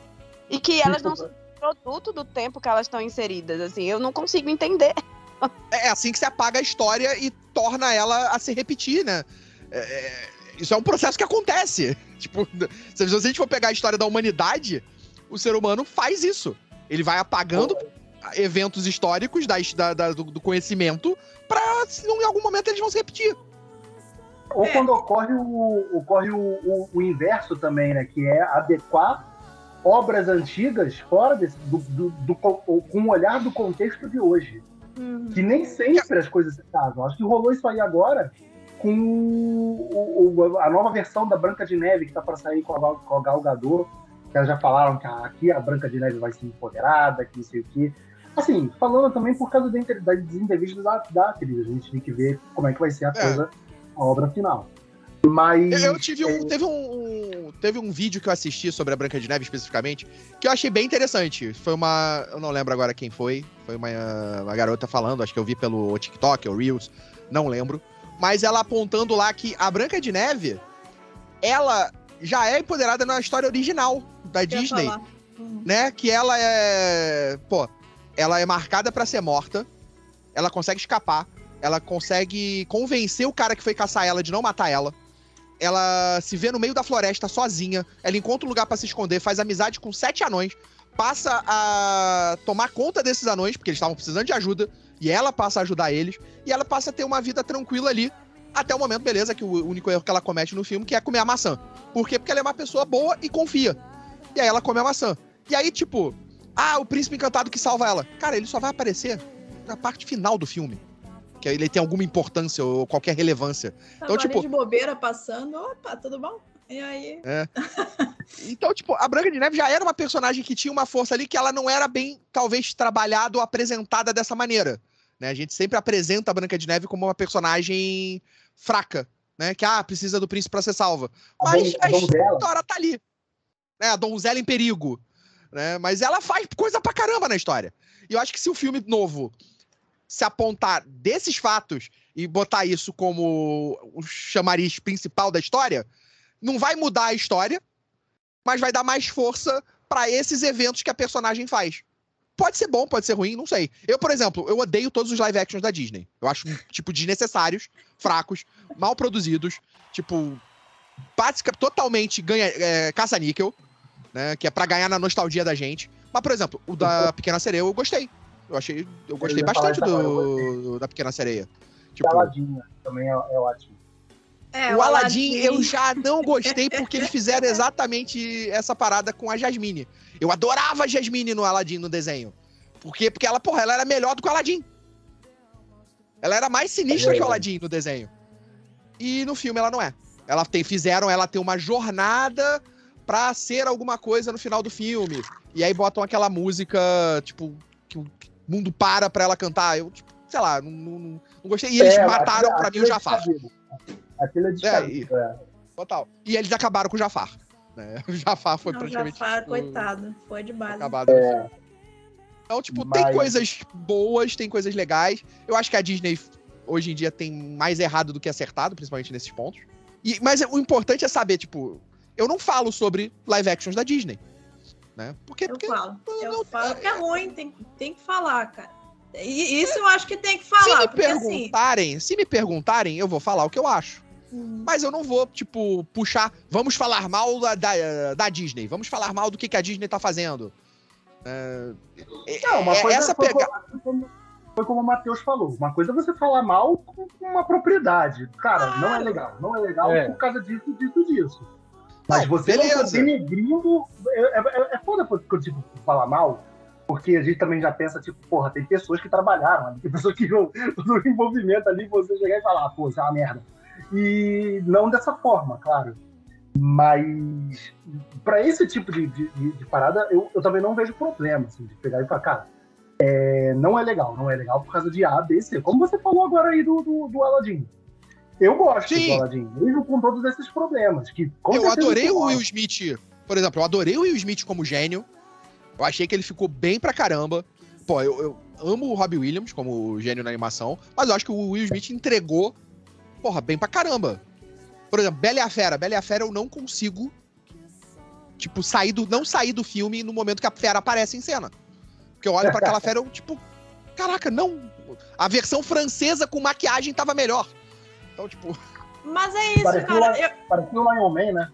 E que elas não são produto do tempo que elas estão inseridas. Assim, eu não consigo entender. É, é assim que se apaga a história e torna ela a se repetir, né? É, é isso é um processo que acontece. Tipo, se a gente for pegar a história da humanidade, o ser humano faz isso. Ele vai apagando eventos históricos da, da, do, do, conhecimento para em algum momento eles vão se repetir. Ou é. quando ocorre, o, ocorre o, o, o, inverso também, né? Que é adequar obras antigas fora desse, do, do, do, com o olhar do contexto de hoje. Uhum. Que nem sempre as coisas se casam. Acho que rolou isso aí agora com o, a nova versão da Branca de Neve que tá para sair com a, com a Gal Gadot, que elas já falaram que aqui a Branca de Neve vai ser empoderada, que não sei o quê. Assim, falando também por causa das entrevistas da, da atriz, a gente tem que ver como é que vai ser a é. coisa, a obra final. Mas. Eu tive um, teve um, teve um vídeo que eu assisti sobre a Branca de Neve especificamente, que eu achei bem interessante. Foi uma. Eu não lembro agora quem foi. Foi uma, uma garota falando, acho que eu vi pelo TikTok ou Reels, não lembro. Mas ela apontando lá que a Branca de Neve, ela já é empoderada na história original da Disney. Hum. Né? Que ela é. Pô, ela é marcada para ser morta. Ela consegue escapar. Ela consegue convencer o cara que foi caçar ela de não matar ela. Ela se vê no meio da floresta sozinha. Ela encontra um lugar para se esconder, faz amizade com sete anões, passa a tomar conta desses anões, porque eles estavam precisando de ajuda, e ela passa a ajudar eles, e ela passa a ter uma vida tranquila ali, até o momento, beleza, que o único erro que ela comete no filme que é comer a maçã. Por quê? Porque ela é uma pessoa boa e confia. E aí ela come a maçã. E aí, tipo, ah, o príncipe encantado que salva ela. Cara, ele só vai aparecer na parte final do filme. Que ele tem alguma importância ou qualquer relevância. Tá então, tipo. de bobeira passando, opa, tudo bom? E aí? É. Então, tipo, a Branca de Neve já era uma personagem que tinha uma força ali que ela não era bem, talvez, trabalhada ou apresentada dessa maneira. Né? A gente sempre apresenta a Branca de Neve como uma personagem fraca, né? Que, ah, precisa do príncipe para ser salva. Mas a, a história tá ali. Né? A donzela em perigo. Né? Mas ela faz coisa pra caramba na história. E eu acho que se o filme novo se apontar desses fatos e botar isso como o chamariz principal da história, não vai mudar a história, mas vai dar mais força para esses eventos que a personagem faz. Pode ser bom, pode ser ruim, não sei. Eu, por exemplo, eu odeio todos os live actions da Disney. Eu acho, tipo, desnecessários, fracos, mal produzidos, tipo, totalmente ganha, é, caça-níquel, né? Que é para ganhar na nostalgia da gente. Mas, por exemplo, o da Pequena Sereia eu gostei. Eu achei. Eu gostei eu bastante do, da Pequena Sereia. Tipo, Aladdin também é, é ótimo. É, o, Aladdin, eu já não gostei porque eles fizeram exatamente essa parada com a Jasmine. Eu adorava a Jasmine no Aladdin no desenho. Por quê? Porque ela, porra, ela era melhor do que o Aladdin. Ela era mais sinistra é que o Aladdin no desenho. E no filme ela não é. Ela tem, fizeram ela ter uma jornada pra ser alguma coisa no final do filme. E aí botam aquela música, tipo, que o mundo para pra ela cantar. Eu, tipo, sei lá, não, não, não gostei. E eles é, mataram aquilo, pra mim o Jafar. Aquilo é de é, e, é. Total. E eles acabaram com o Jafar. Né? O Jafar foi não, praticamente. O Jafar, coitado, foi de base. Acabado. É. Então, tipo, Mas... tem coisas boas, tem coisas legais. Eu acho que a Disney, hoje em dia, tem mais errado do que acertado, principalmente nesses pontos. E, mas o importante é saber, tipo, eu não falo sobre live actions da Disney. Né? Porque, eu porque falo. Eu, eu falo que é ruim, tem, tem que falar, cara. E isso eu acho que tem que falar. Se me assim, perguntarem, assim... se me perguntarem, eu vou falar o que eu acho. Hum. Mas eu não vou, tipo, puxar. Vamos falar mal da, da, da Disney. Vamos falar mal do que, que a Disney tá fazendo. É, não, uma é, coisa essa pega... como, foi como o Matheus falou. Uma coisa é você falar mal com uma propriedade. Cara, ah. não é legal. Não é legal é. por causa disso, disso, disso. Mas você beleza. não denegrindo. É, é, é foda quando tipo, falar mal, porque a gente também já pensa, tipo, porra, tem pessoas que trabalharam ali, tem pessoas que no envolvimento ali, você chegar e falar, pô, isso é uma merda. E não dessa forma, claro. Mas para esse tipo de, de, de parada, eu, eu, também não vejo problema, assim, de pegar e falar, cara, é, não é legal, não é legal por causa de A, B, C. Como você falou agora aí do, do, do Aladdin. Eu gosto Sim. do Aladdin, mesmo com todos esses problemas. Que, eu adorei o Will Smith, por exemplo, eu adorei o Will Smith como gênio. Eu achei que ele ficou bem pra caramba. Pô, eu, eu amo o Robbie Williams como gênio na animação, mas eu acho que o Will Smith entregou, porra, bem pra caramba. Por exemplo, Bela e a Fera. Bela e a Fera eu não consigo, tipo, sair do, não sair do filme no momento que a fera aparece em cena. Porque eu olho para aquela fera, eu, tipo, caraca, não. A versão francesa com maquiagem tava melhor. Então, tipo. Mas é isso, parecia cara. eu... Parecia o Lion Man, né?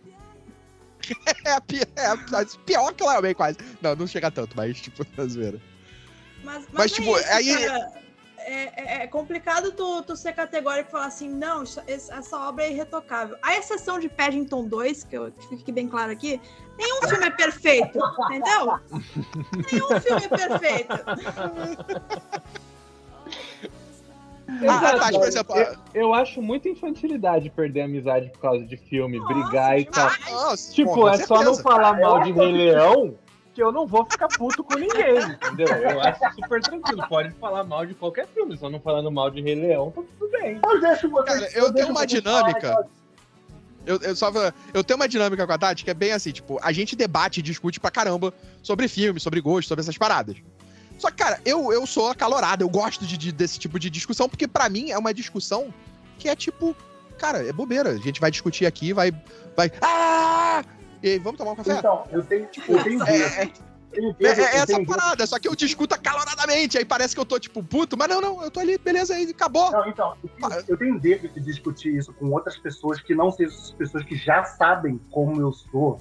é, é, pior que o Lion Man, quase. Não, não chega tanto, mas, tipo, tá zoeira. Mas, mas, mas é tipo, isso, aí. Cara é, é, é, complicado tu, tu ser categórico e falar assim, não, essa obra é irretocável. A exceção de Paddington 2, que eu que fique bem claro aqui, nenhum filme é perfeito, entendeu? Nenhum filme é perfeito. Ah, tá, por exemplo, eu, eu, acho muita infantilidade perder a amizade por causa de filme, Nossa, brigar e tal. Nossa, tipo, é só não falar mal de Rei Leão que eu não vou ficar puto com ninguém, entendeu? Eu acho super tranquilo. Pode falar mal de qualquer filme, só não falando mal de Rei Leão, tá tudo bem. Eu deixo Cara, eu, eu tenho uma dinâmica. Eu, eu, só, eu tenho uma dinâmica com a Tati que é bem assim, tipo, a gente debate e discute pra caramba sobre filme, sobre gosto, sobre essas paradas. Só que, cara, eu, eu sou acalorado, eu gosto de, de, desse tipo de discussão, porque para mim é uma discussão que é tipo, cara, é bobeira. A gente vai discutir aqui, vai. vai ah! E aí, vamos tomar um café? Então, eu tenho, tipo, eu tenho é, é, é, é essa parada, só que eu discuto acaloradamente, aí parece que eu tô, tipo, puto, mas não, não, eu tô ali, beleza, aí acabou. Não, então, eu tenho dedo de discutir isso com outras pessoas que não sejam pessoas que já sabem como eu sou.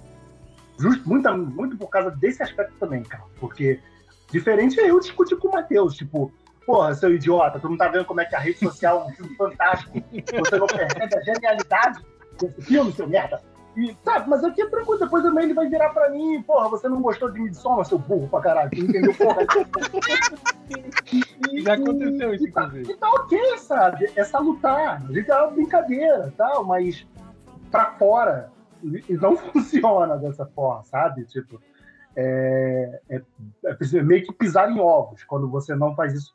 Justo, muito, muito por causa desse aspecto também, cara. Porque diferente é eu discutir com o Matheus, tipo, porra, seu idiota, tu não tá vendo como é que a rede social é um filme fantástico, você não percebe a genialidade desse filme, seu merda. E, sabe, mas aqui é tranquilo, depois também ele vai virar pra mim, porra, você não gostou de Midsommar, seu burro pra caralho, entendeu? Porra. e, Já aconteceu isso, tá, inclusive. E tá ok, sabe? É salutar, a gente é uma brincadeira tal, mas pra fora não funciona dessa forma, sabe? Tipo, é, é, é, meio que pisar em ovos quando você não faz isso,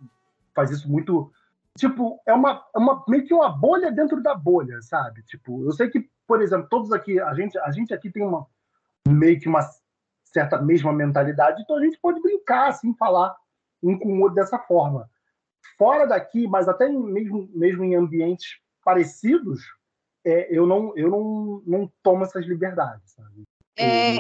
faz isso muito. Tipo, é uma, é uma meio que uma bolha dentro da bolha, sabe? Tipo, eu sei que por exemplo, todos aqui, a gente, a gente aqui tem uma meio que uma certa mesma mentalidade, então a gente pode brincar, assim, falar um com o outro dessa forma. Fora daqui, mas até mesmo, mesmo em ambientes parecidos, é, eu não eu não, não tomo essas liberdades, sabe? É,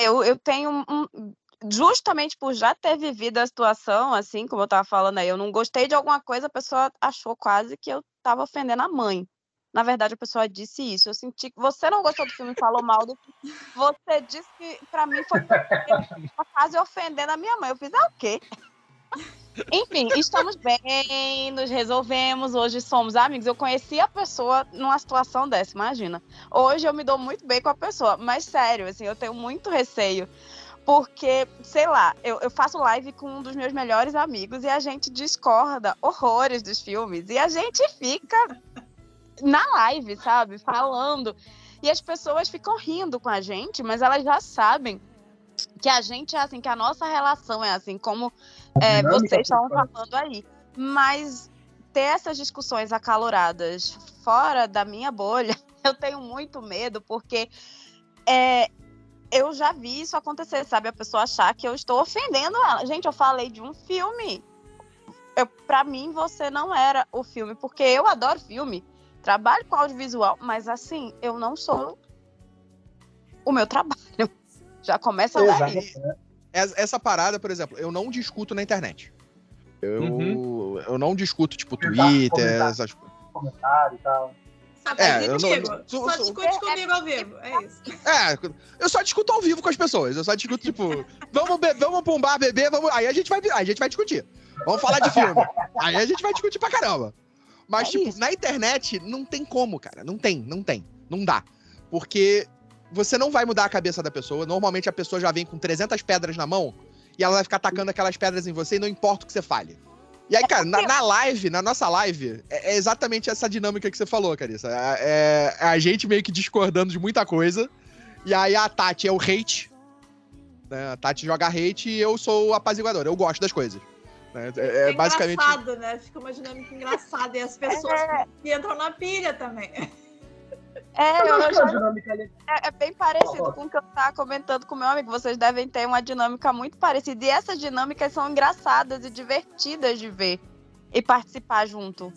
eu, eu tenho um, justamente por já ter vivido a situação, assim, como eu tava falando aí, eu não gostei de alguma coisa, a pessoa achou quase que eu tava ofendendo a mãe. Na verdade, a pessoa disse isso. Eu senti que você não gostou do filme falou mal do filme. Você disse que para mim foi quase ofendendo a minha mãe. Eu fiz, é o quê? Enfim, estamos bem, nos resolvemos, hoje somos amigos. Eu conheci a pessoa numa situação dessa, imagina. Hoje eu me dou muito bem com a pessoa, mas sério, assim, eu tenho muito receio. Porque, sei lá, eu, eu faço live com um dos meus melhores amigos e a gente discorda horrores dos filmes. E a gente fica na live, sabe? Falando. E as pessoas ficam rindo com a gente, mas elas já sabem que a gente é assim, que a nossa relação é assim, como é, vocês estavam falando aí. Mas ter essas discussões acaloradas fora da minha bolha, eu tenho muito medo, porque é, eu já vi isso acontecer, sabe? A pessoa achar que eu estou ofendendo ela. Gente, eu falei de um filme. Eu, pra mim, você não era o filme, porque eu adoro filme. Trabalho com audiovisual, mas assim, eu não sou o meu trabalho. Já começa daí. Essa parada, por exemplo, eu não discuto na internet. Eu, uhum. eu não discuto, tipo, Twitter, essas coisas. Comentário e tal. é, eu não, só discute comigo ao vivo, é isso. É, eu só discuto ao vivo com as pessoas. Eu só discuto, tipo, vamos, be vamos pra um bar beber, vamos. Aí a gente vai, a gente vai discutir. Vamos falar de filme. aí a gente vai discutir pra caramba. Mas, é tipo, isso. na internet não tem como, cara. Não tem, não tem. Não dá. Porque você não vai mudar a cabeça da pessoa. Normalmente a pessoa já vem com 300 pedras na mão e ela vai ficar atacando aquelas pedras em você e não importa o que você fale. E aí, cara, na, na live, na nossa live, é, é, exatamente essa dinâmica que você falou, Carissa. É, é, a gente meio que discordando de muita coisa. E aí a Tati é o hate. Né? A Tati joga hate e eu sou o apaziguador. Eu gosto das coisas. Né? É, é, é basicamente. engraçado, né? Fica uma dinâmica engraçada. E as pessoas é... que entram na pilha também. É, eu eu já... é, é, bem parecido com o que eu estava comentando com meu amigo. Vocês devem ter uma dinâmica muito parecida. E essas dinâmicas são engraçadas e divertidas de ver e participar junto.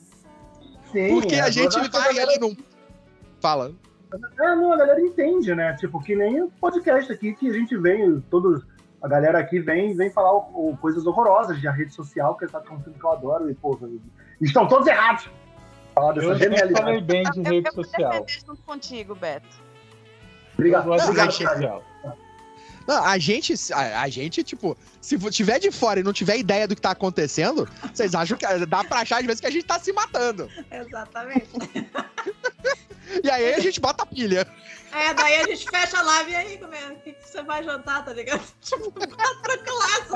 Sim, Porque a gente vai ali num. Fala. É, não, a galera entende, né? Tipo, que nem o podcast aqui que a gente vem, todos a galera aqui vem, vem falar o, o, coisas horrorosas de a rede social, que é um filme que eu adoro, e, pô, estão todos errados. Falar dessa eu genialidade. falei bem de rede eu, social. Eu contigo, Beto. Obrigado. Obrigado. Não, a gente, a, a, gente, tipo, se tiver de fora e não tiver ideia do que tá acontecendo, vocês acham que dá pra achar às vezes que a gente tá se matando. Exatamente. e aí a gente bota a pilha. É, daí a gente fecha a live e aí, como é? O que, você vai jantar, tá ligado? Tipo, tranquilaço.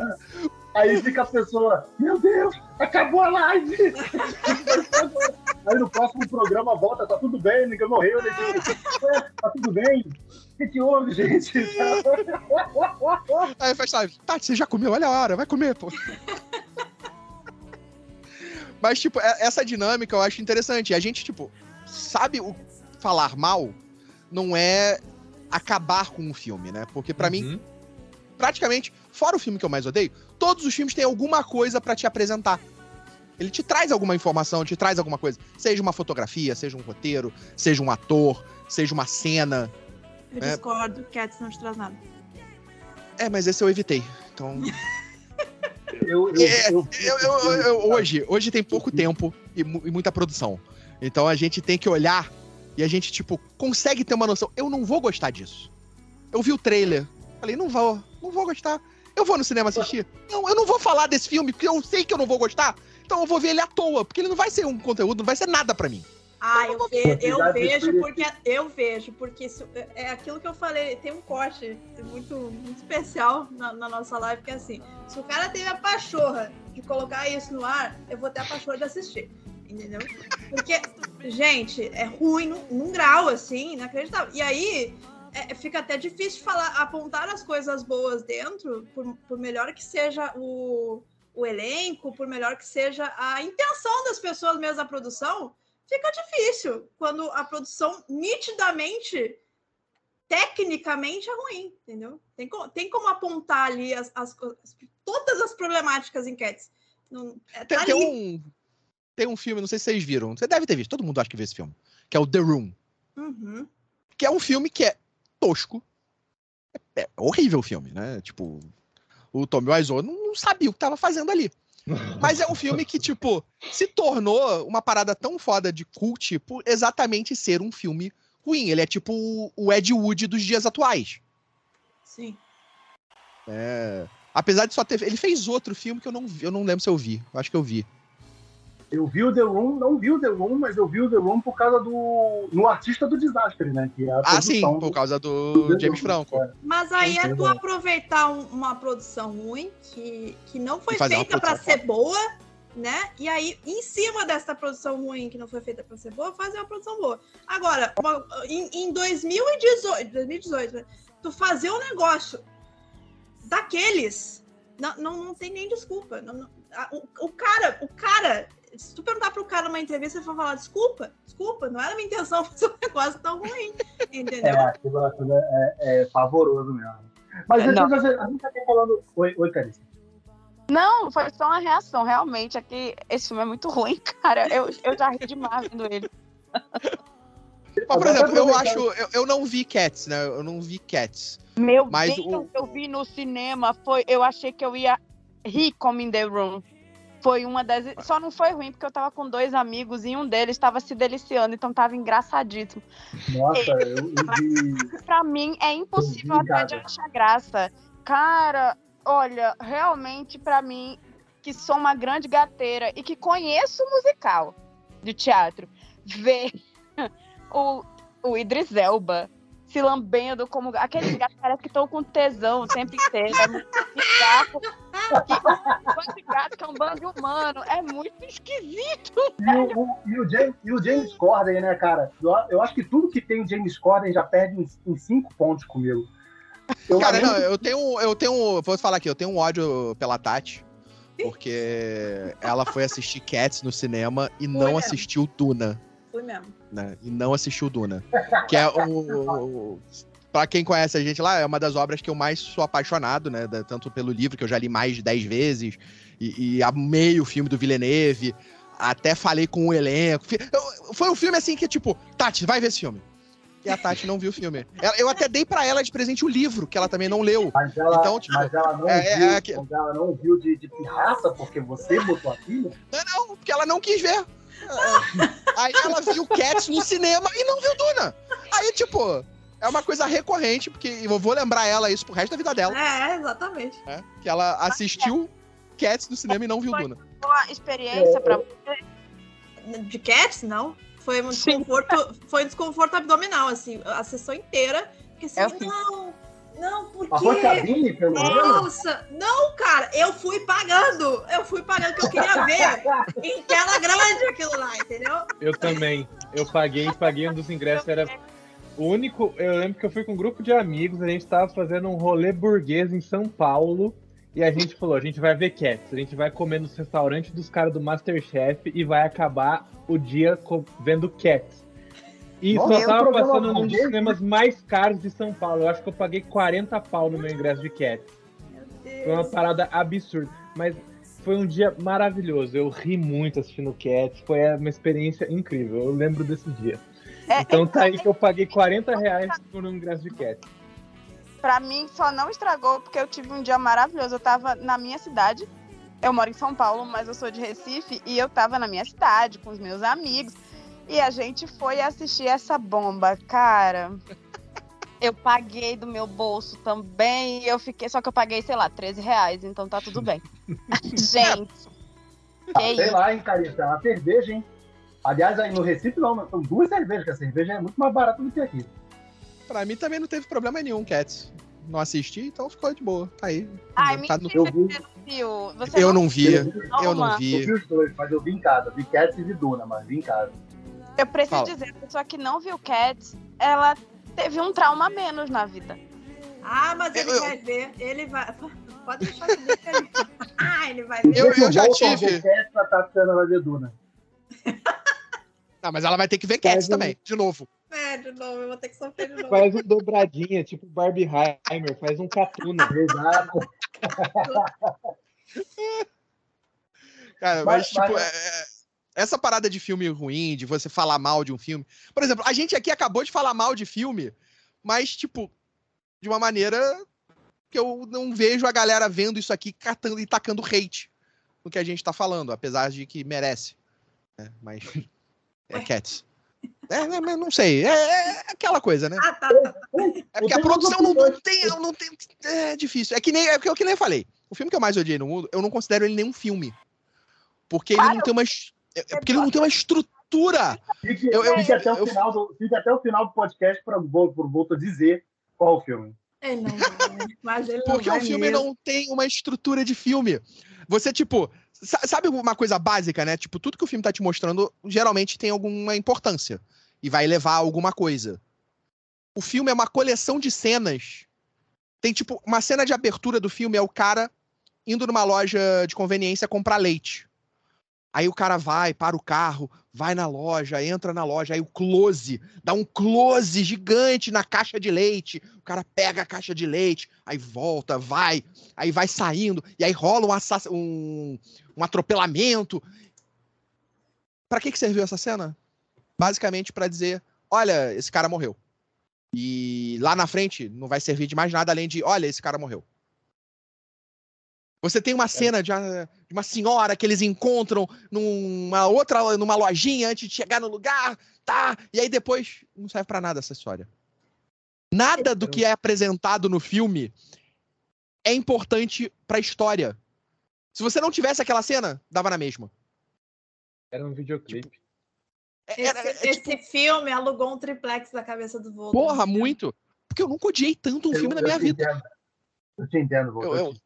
Assim. Aí fica a pessoa, meu Deus, acabou a live! Aí no próximo programa volta, tá tudo bem, ninguém morreu, ninguém... É, tá tudo bem. O que, que houve, gente? Aí faz live, Tati, você já comeu? Olha a hora, vai comer, pô. Mas, tipo, é, essa dinâmica eu acho interessante. E a gente, tipo, sabe o falar mal não é acabar com o filme, né? Porque para uhum. mim, praticamente, fora o filme que eu mais odeio, todos os filmes têm alguma coisa para te apresentar. Ele te traz alguma informação, te traz alguma coisa. Seja uma fotografia, seja um roteiro, seja um ator, seja uma cena. Eu né? discordo, Cats não te traz nada. É, mas esse eu evitei. Então. eu, é, eu, eu, hoje, hoje tem pouco tempo e, e muita produção. Então a gente tem que olhar e a gente, tipo, consegue ter uma noção. Eu não vou gostar disso. Eu vi o trailer. Falei, não vou, não vou gostar. Eu vou no cinema assistir. Não, eu não vou falar desse filme, porque eu sei que eu não vou gostar. Então eu vou ver ele à toa, porque ele não vai ser um conteúdo, não vai ser nada para mim. Ah, eu, ve eu vejo porque eu vejo, porque isso, é aquilo que eu falei, tem um corte muito, muito especial na, na, nossa live, que é assim, se o cara teve a pachorra de colocar isso no ar, eu vou ter a pachorra de assistir entendeu? Porque, gente, é ruim num, num grau, assim, inacreditável. E aí, é, fica até difícil falar, apontar as coisas boas dentro, por, por melhor que seja o, o elenco, por melhor que seja a intenção das pessoas mesmo da produção, fica difícil quando a produção nitidamente, tecnicamente é ruim, entendeu? Tem, tem como apontar ali as, as, as todas as problemáticas enquetes. Não, é, tá tem, tem, um, tem um filme, não sei se vocês viram. Você deve ter visto, todo mundo acha que viu esse filme. Que é o The Room. Uhum. Que é um filme que é tosco. É, é horrível o filme, né? Tipo, o Tommy Wiseau não, não sabia o que tava fazendo ali. Mas é um filme que, tipo, se tornou uma parada tão foda de cult por exatamente ser um filme ruim. Ele é tipo o Ed Wood dos dias atuais. Sim. É... Apesar de só ter. Ele fez outro filme que eu não, vi, eu não lembro se eu vi. Eu acho que eu vi. Eu vi o The Room, não vi o The Room, mas eu vi o The Room por causa do. no Artista do Desastre, né? Que é a ah, sim, por causa do, do James Franco. é. Mas aí é tu aproveitar um- uma produção ruim que, que não foi feita pra produção ser boa, né? E aí, em cima dessa produção ruim que não foi feita pra ser boa, fazer uma produção boa. Agora, uma- em, em 2018, 2018, né? tu fazer um negócio daqueles, não, não, não tem nem desculpa. Não- não- a- o, o cara, o cara, se tu perguntar pro cara numa entrevista, ele vai falar, desculpa, desculpa, não era minha intenção fazer um negócio tão ruim, entendeu? É, aquilo, aquilo é, é pavoroso mesmo. Mas É, não. ver, a gente já tá falando. Oi, oi Carissa. Não, foi só uma reação. Realmente, é que esse filme é muito ruim, cara. Eu, eu já ri demais vendo ele. Mas, por exemplo, eu acho. Eu, eu não vi Cats, né? Eu não vi Cats. Meu Mas Deus, o- eu vi no cinema, foi, eu achei que eu ia rir como in the room. Foi uma das. Só não foi ruim, porque eu tava com dois amigos e um deles tava se deliciando, então tava engraçadíssimo. Nossa, eu, eu. Pra mim é impossível até de achar graça. Cara, olha, realmente pra mim, que sou uma grande gateira e que conheço o musical de teatro, ver o, o Idris Elba se lambendo como. Aqueles gatos parece que estão com tesão o tempo inteiro. É muito bizarro. Que, esse gato que é um bando humano. É muito esquisito. E o, o- e o James, e o James Corden, né, cara? Eu, eu acho que tudo que tem James Corden já perde em, em cinco pontos comigo. Eu Cara, não, eu tenho. Eu tenho. Vou falar aqui, eu tenho um ódio pela Tati. Porque ela foi assistir Cats no cinema e não mesmo. assistiu Duna. Fui mesmo. Né? E não assistiu Duna. Que é o. Pra quem conhece a gente lá, é uma das obras que eu mais sou apaixonado, né? da- Tanto pelo livro, que eu já li mais de 10 vezes, e, e amei o filme do Villeneuve. Até falei com o elenco. Foi um filme assim que, tipo, Tati, vai ver esse filme. E a Tati não viu o filme. Eu até dei pra ela de presente o livro, que ela também não leu. Mas ela, Então, tipo, mas ela não é- é- viu, é que- mas ela não viu de, de pirraça porque você botou aquilo. Não, não, porque ela não quis ver. Aí ela viu Cats no cinema e não viu Duna. Aí, tipo, é uma coisa recorrente, porque eu vou lembrar ela isso pro resto da vida dela, É, exatamente. né? Que ela assistiu Cats no cinema e não viu Duna. Uma experiência pra De Cats, não. Foi um Sim. desconforto, foi um desconforto abdominal, assim, a sessão inteira. Porque assim, É horrível. não, não, por Mas foi quê? cabine, pelo menos. Nossa, não, cara, eu fui pagando. Eu fui pagando, que eu queria ver em tela grande aquilo lá, entendeu? Eu também. Eu paguei, paguei um dos ingressos. Era o único. Eu lembro que eu fui com um grupo de amigos, a gente tava fazendo um rolê burguês em São Paulo. E a gente falou, a gente vai ver Cats, a gente vai comer nos restaurantes dos caras do Masterchef e vai acabar o dia vendo Cats. E Nossa, só tava passando num dos burguês, cinemas mais caros de São Paulo. Eu acho que eu paguei 40 pau no meu ingresso de Cats. Meu Foi uma parada absurda. Mas foi um dia maravilhoso. Eu ri muito assistindo Cats. Foi uma experiência incrível. Eu lembro desse dia. É, Então tá aí que eu paguei 40 reais por um ingresso de Cats. Pra mim, só não estragou porque eu tive um dia maravilhoso. Eu tava na minha cidade. Eu moro em São Paulo, mas eu sou de Recife. E eu tava na minha cidade com os meus amigos. E a gente foi assistir essa bomba. Cara, eu paguei do meu bolso também. E eu fiquei. Só que eu paguei, sei lá, 13 reais. Então tá tudo bem. gente. Ah, sei isso? lá, hein, Carissa, é uma cerveja, hein? Aliás, aí no Recife não, mas são duas cervejas, que a cerveja é muito mais barata do que aqui. Pra mim também não teve problema nenhum, Cats. Não assisti, então ficou de boa. Tá aí. Ai, Tá no- Eu vi, você não viu. Você Eu não vi, eu vi, eu não eu vi. vi os dois, mas eu vi em casa. Vi Cats e vi Duna, mas vi em casa. Eu preciso Fala. dizer, a pessoa que não viu Cats, ela teve um trauma a menos na vida. Ah, mas ele Eu- eu- vai ver. Ele vai. Pode deixar que ele. Ah, ele vai ver. Eu- eu o já tive. Cats, a Tatiana vai ver Duna. Ah, mas ela vai ter que ver Cats Faz um- também, de novo. É, de novo, eu vou ter que sofrer de novo. Faz um dobradinha, tipo Barbie Heimer, faz um catuna. Exato. Cara, mas, Mas- tipo, mas- é- é- essa parada de filme ruim, de você falar mal de um filme. Por exemplo, a gente aqui acabou de falar mal de filme, mas, tipo, de uma maneira que eu não vejo a galera vendo isso aqui catando e tacando hate no que a gente tá falando, apesar de que merece. Né? Mas. É Cats. É, né, mas não sei. É, é, aquela coisa, né? Ah, tá, tá, tá. É porque a produção não, não, tem, não tem. É difícil. É que nem, é que eu, que nem eu falei. O filme que eu mais odiei no mundo, eu não considero ele nenhum filme. Porque ele não tem uma. É porque ele não tem uma estrutura. Fique, eu, eu, fique, até, eu, o final do, fique até o final do podcast para o Volto dizer qual o filme. Ele não vai, mas ele Porque não o filme mesmo. não tem uma estrutura de filme. Você, tipo, sabe uma coisa básica, né? Tipo, tudo que o filme tá te mostrando geralmente tem alguma importância e vai levar a alguma coisa. O filme é uma coleção de cenas. Tem, tipo, uma cena de abertura do filme é o cara indo numa loja de conveniência comprar leite. Aí o cara vai, para o carro, vai na loja, entra na loja, aí o close, dá um close gigante na caixa de leite. O cara pega a caixa de leite, aí volta, vai, aí vai saindo, e aí rola um, assass... um, um atropelamento. Para que, que serviu essa cena? Basicamente para dizer: olha, esse cara morreu. E lá na frente não vai servir de mais nada além de: olha, esse cara morreu. Você tem uma é. cena de uma, de uma, senhora que eles encontram numa outra, numa lojinha antes de chegar no lugar, tá? E aí depois não serve para nada essa história. Nada do que é apresentado no filme é importante para a história. Se você não tivesse aquela cena, dava na mesma. Era um videoclipe. Tipo, era, esse, é, tipo... esse, filme alugou um triplex da cabeça do Volta. Porra, muito. Porque eu nunca odiei tanto um eu, filme na minha vida. Entendo. Eu te entendo, Volta.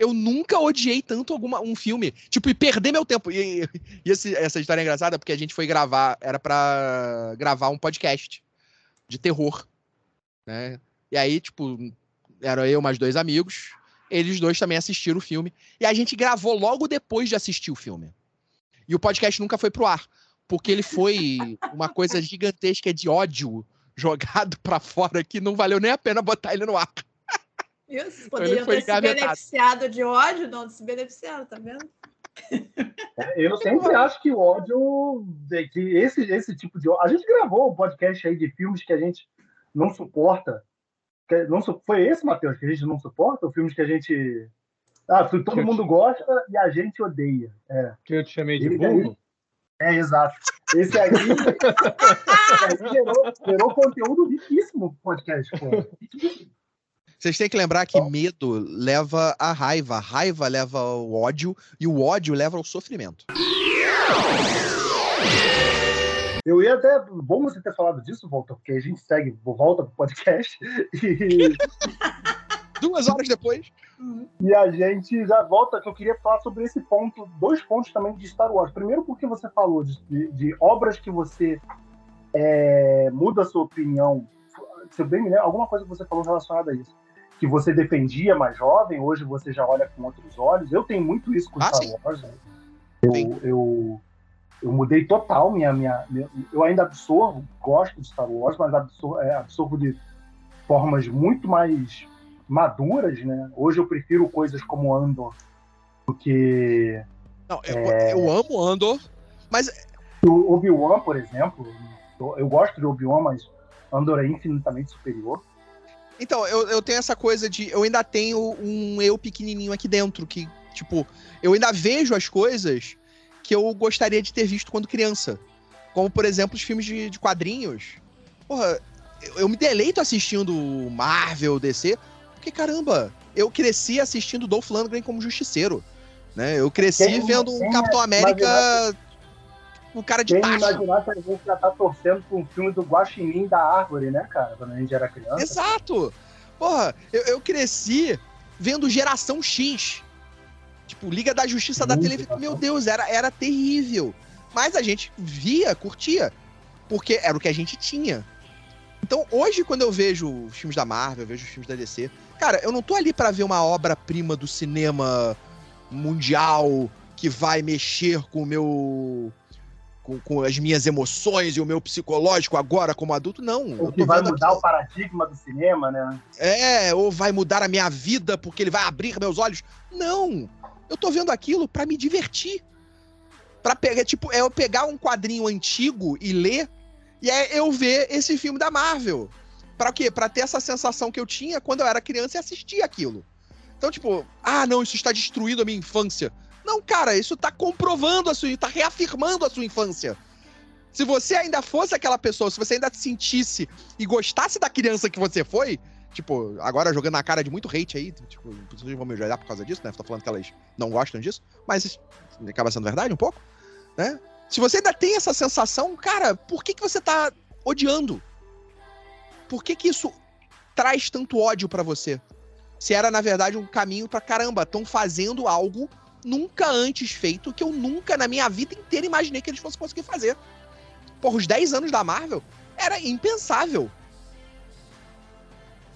Eu, nunca odiei tanto alguma, um filme. Tipo, e perder meu tempo. E, e esse, essa história é engraçada porque a gente foi gravar, era para gravar um podcast de terror. Né? E aí, tipo, eram eu mais dois amigos. Eles dois também assistiram o filme. E a gente gravou logo depois de assistir o filme. E o podcast nunca foi pro ar. Porque ele foi uma coisa gigantesca de ódio jogado para fora que não valeu nem a pena botar ele no ar. Isso, poderiam ter se beneficiado de ódio, não se beneficiaram, tá vendo? É, eu sempre acho que o ódio, que esse, esse tipo de ódio. A gente gravou um podcast aí de filmes que a gente não suporta. Que não, foi esse, Matheus, que a gente não suporta? Ou filmes que a gente. Ah, todo que mundo te... gosta e a gente odeia. É. Que eu te chamei de burro? É, exato. Esse aí gerou, gerou conteúdo riquíssimo podcast. Pô. Vocês têm que lembrar que medo leva à raiva, a raiva leva ao ódio e o ódio leva ao sofrimento. Eu ia até. Bom você ter falado disso, Volta, porque a gente segue, volta pro podcast. E... Duas horas depois. E a gente já volta, que eu queria falar sobre esse ponto, dois pontos também de Star Wars. Primeiro, porque você falou de, de, obras que você é, muda a sua opinião. Se eu bem me lembro, alguma coisa que você falou relacionada a isso que você defendia mais jovem, hoje você já olha com outros olhos. Eu tenho muito isso com ah, Star. Wars. Né? Eu, eu, eu, mudei total minha, minha, minha, Eu ainda absorvo, gosto de Star Wars, mas absorvo, é, absorvo de formas muito mais maduras, né? Hoje eu prefiro coisas como Andor do que. Não, eu, é... eu amo Andor, mas. O Obi-Wan, por exemplo, eu gosto de Obi-Wan, mas Andor é infinitamente superior. Então, eu, eu tenho essa coisa de. Eu ainda tenho um eu pequenininho aqui dentro, que, tipo, eu ainda vejo as coisas que eu gostaria de ter visto quando criança. Como, por exemplo, os filmes de, de quadrinhos. Porra, eu, eu me deleito assistindo Marvel, DC, porque, caramba, eu cresci assistindo Dolph Lundgren como justiceiro. Né? Eu cresci quem, vendo um Capitão América o cara de Quem tacho. imaginar que a gente já tá torcendo pra um filme do Guaxinim da Árvore, né, cara? Quando a gente era criança. Exato! Porra, eu, eu cresci vendo Geração X. Tipo, Liga da Justiça da televisão. Meu Deus, era, era terrível. Mas a gente via, curtia. Porque era o que a gente tinha. Então, hoje, quando eu vejo os filmes da Marvel, eu vejo os filmes da DC, cara, eu não tô ali para ver uma obra-prima do cinema mundial que vai mexer com o meu com, com, as minhas emoções e o meu psicológico agora como adulto, não. Ou que vai mudar aqui... o paradigma do cinema, né? É, ou vai mudar a minha vida porque ele vai abrir meus olhos. Não! Eu tô vendo aquilo para me divertir. Pra pegar, tipo, é eu pegar um quadrinho antigo e ler, e é eu ver esse filme da Marvel. Pra quê? Pra ter essa sensação que eu tinha quando eu era criança e assistia aquilo. Então, tipo, ah, não, isso está destruindo a minha infância. Não, cara, isso tá comprovando a sua, tá reafirmando a sua infância. Se você ainda fosse aquela pessoa, se você ainda sentisse e gostasse da criança que você foi, tipo, agora jogando na cara de muito hate aí, tipo, vocês vão me ajudar por causa disso, né? Tô falando que elas não gostam disso, mas acaba sendo verdade um pouco, né? Se você ainda tem essa sensação, cara, por que, que você tá odiando? Por que, que isso traz tanto ódio para você? Se era, na verdade, um caminho para caramba, estão fazendo algo nunca antes feito, que eu nunca na minha vida inteira imaginei que eles fossem conseguir fazer. Porra, os 10 anos da Marvel era impensável.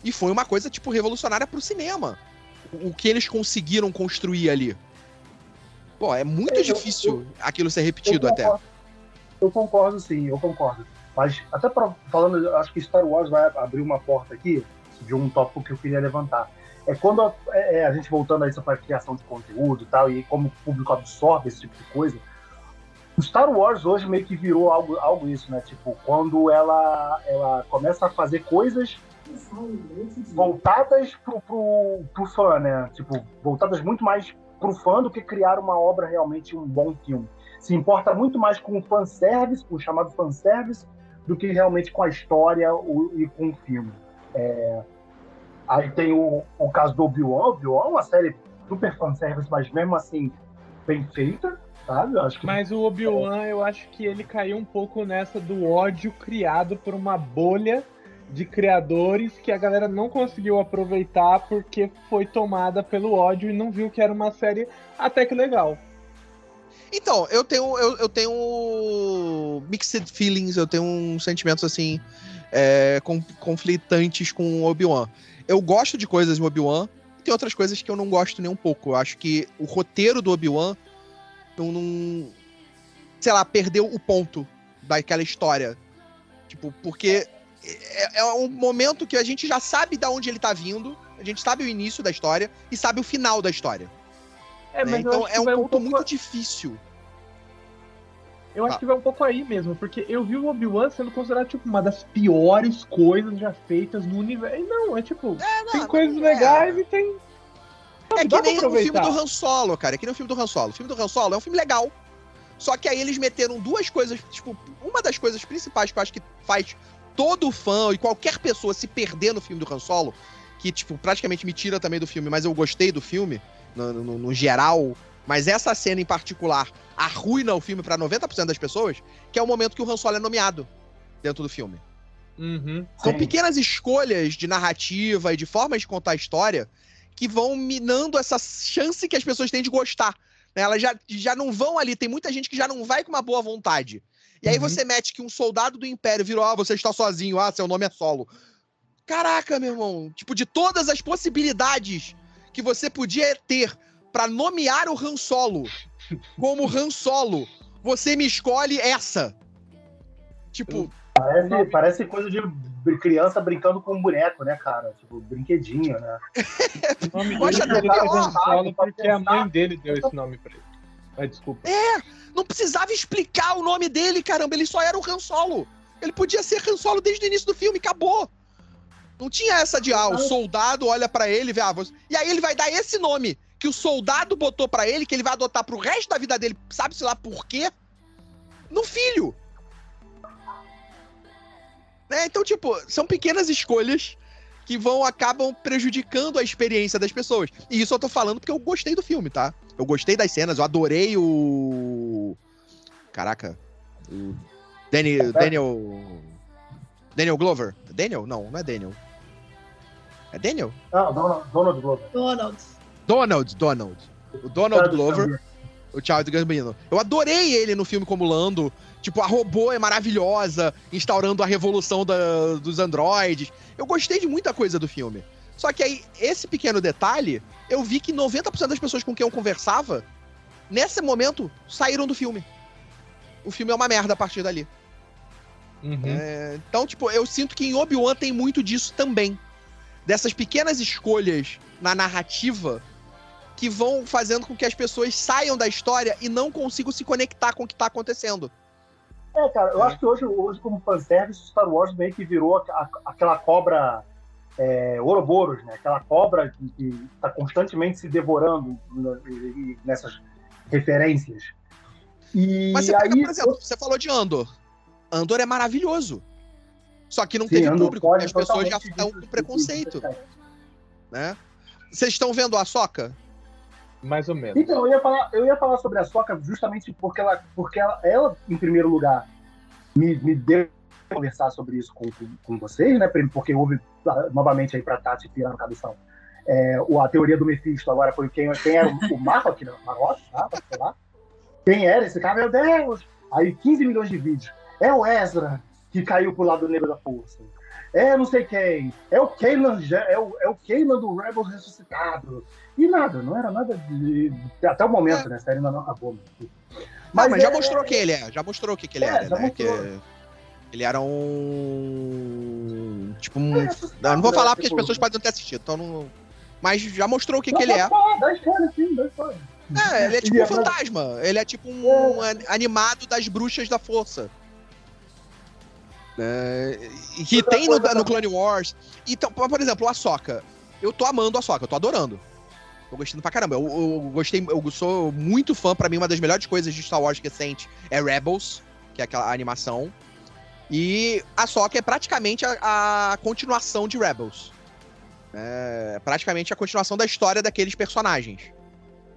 E foi uma coisa, tipo, revolucionária pro cinema. O que eles conseguiram construir ali. Pô, é muito eu, difícil eu, aquilo ser repetido eu até. Eu concordo, sim, eu concordo. Mas, até pra, falando, acho que Star Wars vai abrir uma porta aqui de um tópico que eu queria levantar. É quando a, é, é a gente voltando a isso para criação de conteúdo e tal, e como o público absorve esse tipo de coisa, o Star Wars hoje meio que virou algo, algo isso, né? Tipo, quando ela, ela começa a fazer coisas voltadas pro, pro, pro fã, né? Tipo, voltadas muito mais pro fã do que criar uma obra realmente um bom filme. Se importa muito mais com o fanservice, com o chamado fanservice, do que realmente com a história e com o filme. É... Aí tem o, o caso do Obi-Wan. Obi-Wan é uma série super fanservice, mas mesmo assim bem feita sabe? acho que... Mas o Obi-Wan, eu acho que ele caiu um pouco nessa do ódio criado por uma bolha de criadores que a galera não conseguiu aproveitar porque foi tomada pelo ódio e não viu que era uma série até que legal. Então, eu tenho, eu, eu tenho mixed feelings, eu tenho uns sentimentos assim é, conflitantes com o Obi-Wan. Eu gosto de coisas do Obi-Wan, tem outras coisas que eu não gosto nem um pouco. Eu acho que o roteiro do Obi-Wan não, não. Sei lá, perdeu o ponto daquela história. Tipo, porque é, é, um momento que a gente já sabe de onde ele tá vindo, a gente sabe o início da história e sabe o final da história. É, né? Então é um ponto um pouco... muito difícil. Eu acho ah. que vai um pouco aí mesmo, porque eu vi o Obi-Wan sendo considerado, tipo, uma das piores coisas já feitas no universo. E não, é tipo, é, não, tem coisas é. legais e tem é que nem o filme do Han Solo, cara. É que nem o filme do Han Solo. O filme do Han Solo é um filme legal. Só que aí eles meteram duas coisas, tipo, uma das coisas principais que eu acho que faz todo fã e qualquer pessoa se perder no filme do Han Solo, que, tipo, praticamente me tira também do filme, mas eu gostei do filme, no, no, no geral. Mas essa cena em particular arruina o filme para 90% das pessoas, que é o momento que o Han Solo é nomeado dentro do filme. Uhum, São pequenas escolhas de narrativa e de formas de contar a história que vão minando essa chance que as pessoas têm de gostar. Né? Elas já, já não vão ali, tem muita gente que já não vai com uma boa vontade. E aí uhum. você mete que um soldado do Império virou, ah, você está sozinho, ah, seu nome é solo. Caraca, meu irmão, tipo, de todas as possibilidades que você podia ter para nomear o Han Solo como Han Solo, você me escolhe essa. Tipo. Parece, parece coisa de criança brincando com um boneco, né, cara? Tipo, brinquedinho, né? o nome dele é porque a mãe dele deu esse nome pra ele. Mas desculpa. É, não precisava explicar o nome dele, caramba, ele só era o Han Solo. Ele podia ser Han Solo desde o início do filme, acabou. Não tinha essa de, ah, o soldado olha para ele e vê, ah, você... e aí ele vai dar esse nome que o soldado botou para ele, que ele vai adotar pro resto da vida dele, sabe-se lá por quê? No filho. Né? Então, tipo, são pequenas escolhas que vão acabam prejudicando a experiência das pessoas. E isso eu tô falando porque eu gostei do filme, tá? Eu gostei das cenas, eu adorei o. Caraca. O Daniel. Daniel. Daniel Glover. Daniel? Não, não é Daniel. É Daniel? Não, Donald, Donald Glover. Donald. Donald, Donald. O Donald Glover. O Charles Gambino. Eu adorei ele no filme como Lando. Tipo, a robô é maravilhosa, instaurando a revolução da, dos androides. Eu gostei de muita coisa do filme. Só que aí, esse pequeno detalhe, eu vi que 90% das pessoas com quem eu conversava, nesse momento, saíram do filme. O filme é uma merda a partir dali. Uhum. É, então, tipo, eu sinto que em Obi-Wan tem muito disso também. Dessas pequenas escolhas na narrativa que vão fazendo com que as pessoas saiam da história e não consigam se conectar com o que tá acontecendo. É, cara, eu é. acho que hoje, hoje como fanservice, Star Wars meio que virou a, a, aquela cobra é, Ouroboros, né? Aquela cobra que está constantemente se devorando nessas referências. E Mas você aí, pega, por exemplo, você falou de Andor. Andor é maravilhoso. Só que não Sim, teve Andor público, as pessoas já estão com preconceito. Né? Vocês estão vendo a Soca? Mais ou menos. Então, eu ia falar, eu ia falar sobre a Soca justamente porque ela, porque ela, ela em primeiro lugar, me, me deu conversar sobre isso com, com, com, vocês, né? Porque houve novamente aí para Tati virar no cabeção. É, a teoria do Mephisto agora foi quem, quem era o, Marrock, né? Marrock, sei lá. Quem era esse cara? Meu Deus! Aí 15 milhões de vídeos. É o Ezra que caiu pro lado negro da força. É não sei quem. É o Kanan, é o, é o do Rebels ressuscitado. E nada, não era nada de. Até o momento, é. né? A série ainda não acabou. Mas, não, mas é, já mostrou quem ele é. Já mostrou o que, que ele é, era, né? Que ele era um. Tipo um. É, não, não vou falar porque as tipo, pessoas podem não ter assistido, então não. Mas já mostrou o que, que ele é. Dá história, sim, dá história. É, ele é tipo um fantasma. Ele é tipo um é. animado das bruxas da força. É, que tem no, no, Clone Wars. Então, por exemplo, a Soca. Eu tô amando a Soca, eu tô adorando. Tô gostando pra caramba. Eu, eu, gostei, eu sou muito fã, pra mim, uma das melhores coisas de Star Wars recente é Rebels, que é aquela animação. E a Soca é praticamente a, a continuação de Rebels. É praticamente a continuação da história daqueles personagens.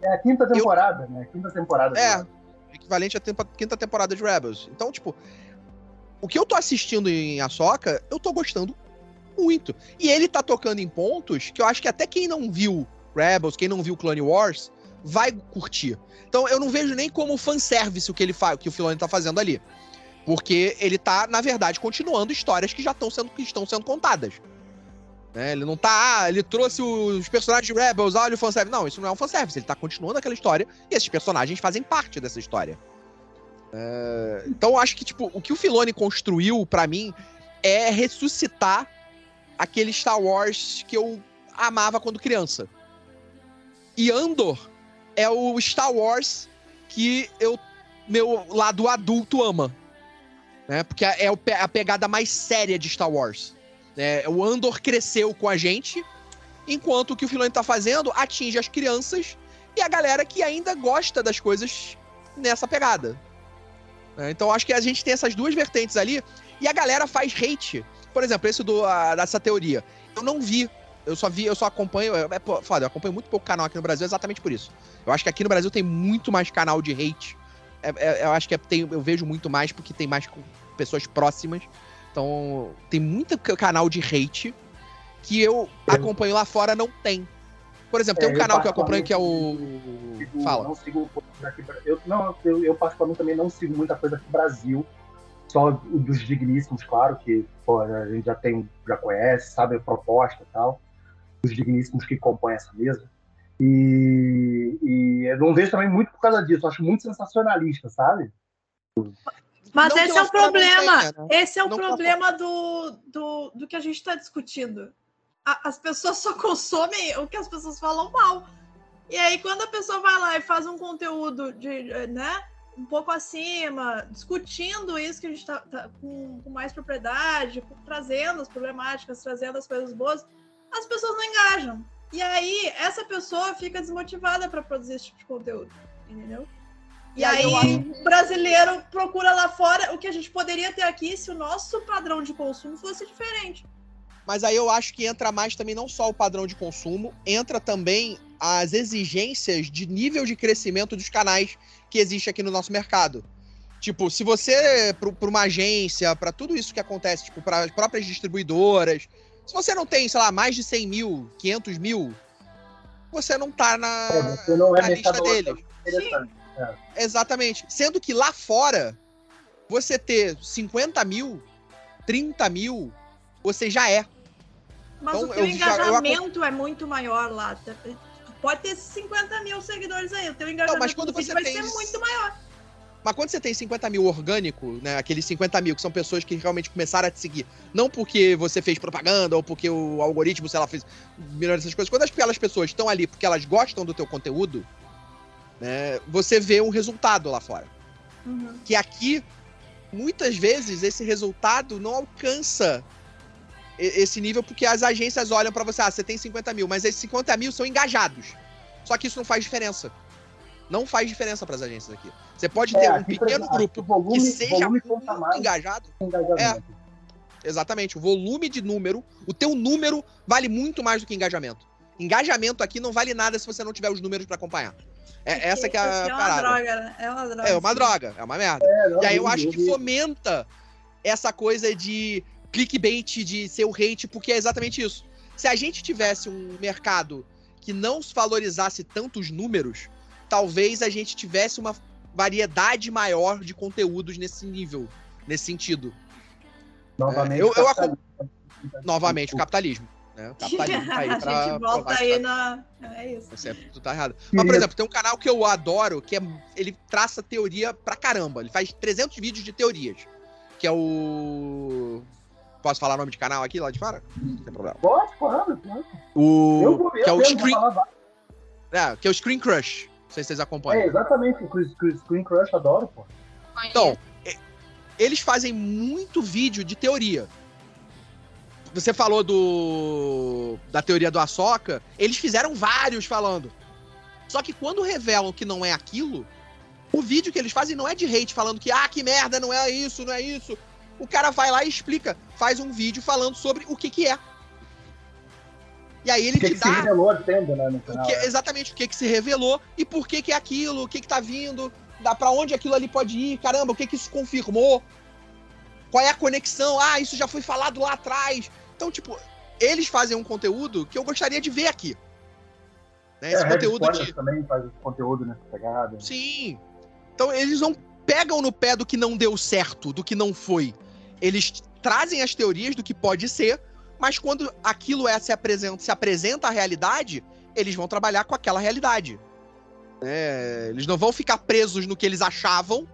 É a quinta temporada, eu... né? Quinta temporada. É, equivalente à quinta temporada de Rebels. Então, tipo, o que eu tô assistindo em Ahsoka, eu tô gostando muito. E ele tá tocando em pontos que eu acho que até quem não viu Rebels, quem não viu Clone Wars, vai curtir. Então eu não vejo nem como fanservice o que ele faz, que o Filoni tá fazendo ali. Porque ele tá, na verdade, continuando histórias que já estão sendo, que estão sendo contadas. Né? Ele não tá. Ah, ele trouxe os personagens de Rebels, olha o fanservice. Não, isso não é um fanservice. Ele tá continuando aquela história e esses personagens fazem parte dessa história. É, então acho que, tipo, o que o Filoni construiu para mim é ressuscitar aquele Star Wars que eu amava quando criança. E Andor é o Star Wars que eu meu lado adulto ama. Né? Porque é, é a pegada mais séria de Star Wars. É, o Andor cresceu com a gente, enquanto o que o Filoni tá fazendo atinge as crianças e a galera que ainda gosta das coisas nessa pegada. É, então acho que a gente tem essas duas vertentes ali e a galera faz hate. Por exemplo, esse do, a, dessa teoria. Eu não vi. Eu só vi, eu só acompanho. É, é foda, eu acompanho muito pouco canal aqui no Brasil exatamente por isso. Eu acho que aqui no Brasil tem muito mais canal de hate. É, é, eu acho que é, tem, eu vejo muito mais porque tem mais pessoas próximas. Então, tem muito canal de hate que eu acompanho lá fora, não tem. Por exemplo, tem um é, canal que eu acompanho que é o. Sigo, Fala. Não sigo aqui, eu, não, eu, eu, particularmente também não sigo muita coisa aqui no Brasil. Só o dos digníssimos, claro, que pô, a gente já tem, já conhece, sabe a proposta e tal. Os digníssimos que compõem essa mesa. E, e eu não vejo também muito por causa disso. Eu acho muito sensacionalista, sabe? Mas não esse é o problema. Né? Esse é o não problema do, do, do que a gente está discutindo. A, as pessoas só consomem o que as pessoas falam mal. E aí, quando a pessoa vai lá e faz um conteúdo de, né, um pouco acima, discutindo isso que a gente está tá com, com, mais propriedade, trazendo as problemáticas, trazendo as coisas boas, as pessoas não engajam. E aí, essa pessoa fica desmotivada para produzir esse tipo de conteúdo, entendeu? E aí, o brasileiro procura lá fora o que a gente poderia ter aqui se o nosso padrão de consumo fosse diferente. Mas aí eu acho que entra mais também não só o padrão de consumo, entra também as exigências de nível de crescimento dos canais que existe aqui no nosso mercado. Tipo, se você, para uma agência, para tudo isso que acontece, tipo, para as próprias distribuidoras, se você não tem, sei lá, mais de 100 mil, 500 mil, você não tá na, é, não é na lista deles. É. Exatamente. Sendo que lá fora, você ter 50 mil, 30 mil, você já é. Mas então, o teu engajamento já, é muito maior lá. Pode ter 50 mil seguidores aí, o teu engajamento não, mas quando você vai tem... ser muito maior. Mas quando você tem 50 mil orgânico, né? Aqueles 50 mil que são pessoas que realmente começaram a te seguir, não porque você fez propaganda ou porque o algoritmo, sei lá, fez milhões dessas coisas. Quando aquelas pessoas estão ali porque elas gostam do teu conteúdo, né? Você vê um resultado lá fora. Uhum. Que aqui, muitas vezes, esse resultado não alcança esse nível porque as agências olham para você, ah, você tem 50 mil, mas esses 50 mil são engajados. Só que isso não faz diferença. Não faz diferença para as agências aqui. Você pode é, ter um pequeno grupo volume, que seja muito engajado. É, exatamente. O volume de número, o teu número vale muito mais do que engajamento. Engajamento aqui não vale nada se você não tiver os números para acompanhar. É, essa que é a é uma parada. droga, né? É uma droga. É uma droga, é uma merda. É, não, e aí eu acho que fomenta essa coisa de clickbait, de ser o hate, porque é exatamente isso. Se a gente tivesse um mercado que não valorizasse tantos números, talvez a gente tivesse uma variedade maior de conteúdos nesse nível, nesse sentido. Novamente, é, eu, eu novamente o capitalismo. Né? O capitalismo tá aí pra a gente volta aí tá... na. É isso. Você, tu tá errado. Mas, por exemplo, tem um canal que eu adoro, que é, ele traça teoria pra caramba. Ele faz 300 vídeos de teorias. Que é o. Posso falar o nome de canal aqui lá de fora? Não tem problema. Pode, pode. O. Eu vou, que é o Screen. É, que é o Screen Crush. Não sei se vocês acompanham. É, exatamente. O Screen Crush adoro, pô. Então, eles fazem muito vídeo de teoria. Você falou do da teoria do Ahsoka, eles fizeram vários falando. Só que quando revelam que não é aquilo, o vídeo que eles fazem não é de hate falando que ah, que merda, não é isso, não é isso. O cara vai lá e explica, faz um vídeo falando sobre o que que é. E aí ele o que te que dá. Se revelou, atendo, né, canal, o que, é. Exatamente, o que, que se revelou e por que, que é aquilo, o que, que tá vindo, dá para onde aquilo ali pode ir, caramba, o que, que isso confirmou, qual é a conexão, ah, isso já foi falado lá atrás. Então, tipo, eles fazem um conteúdo que eu gostaria de ver aqui. Né? Esse é, conteúdo de... também faz conteúdo nessa pegada. Sim. Então eles não pegam no pé do que não deu certo, do que não foi. Eles trazem as teorias do que pode ser, mas quando aquilo é se apresenta, se apresenta à realidade, eles vão trabalhar com aquela realidade. É, eles não vão ficar presos no que eles achavam.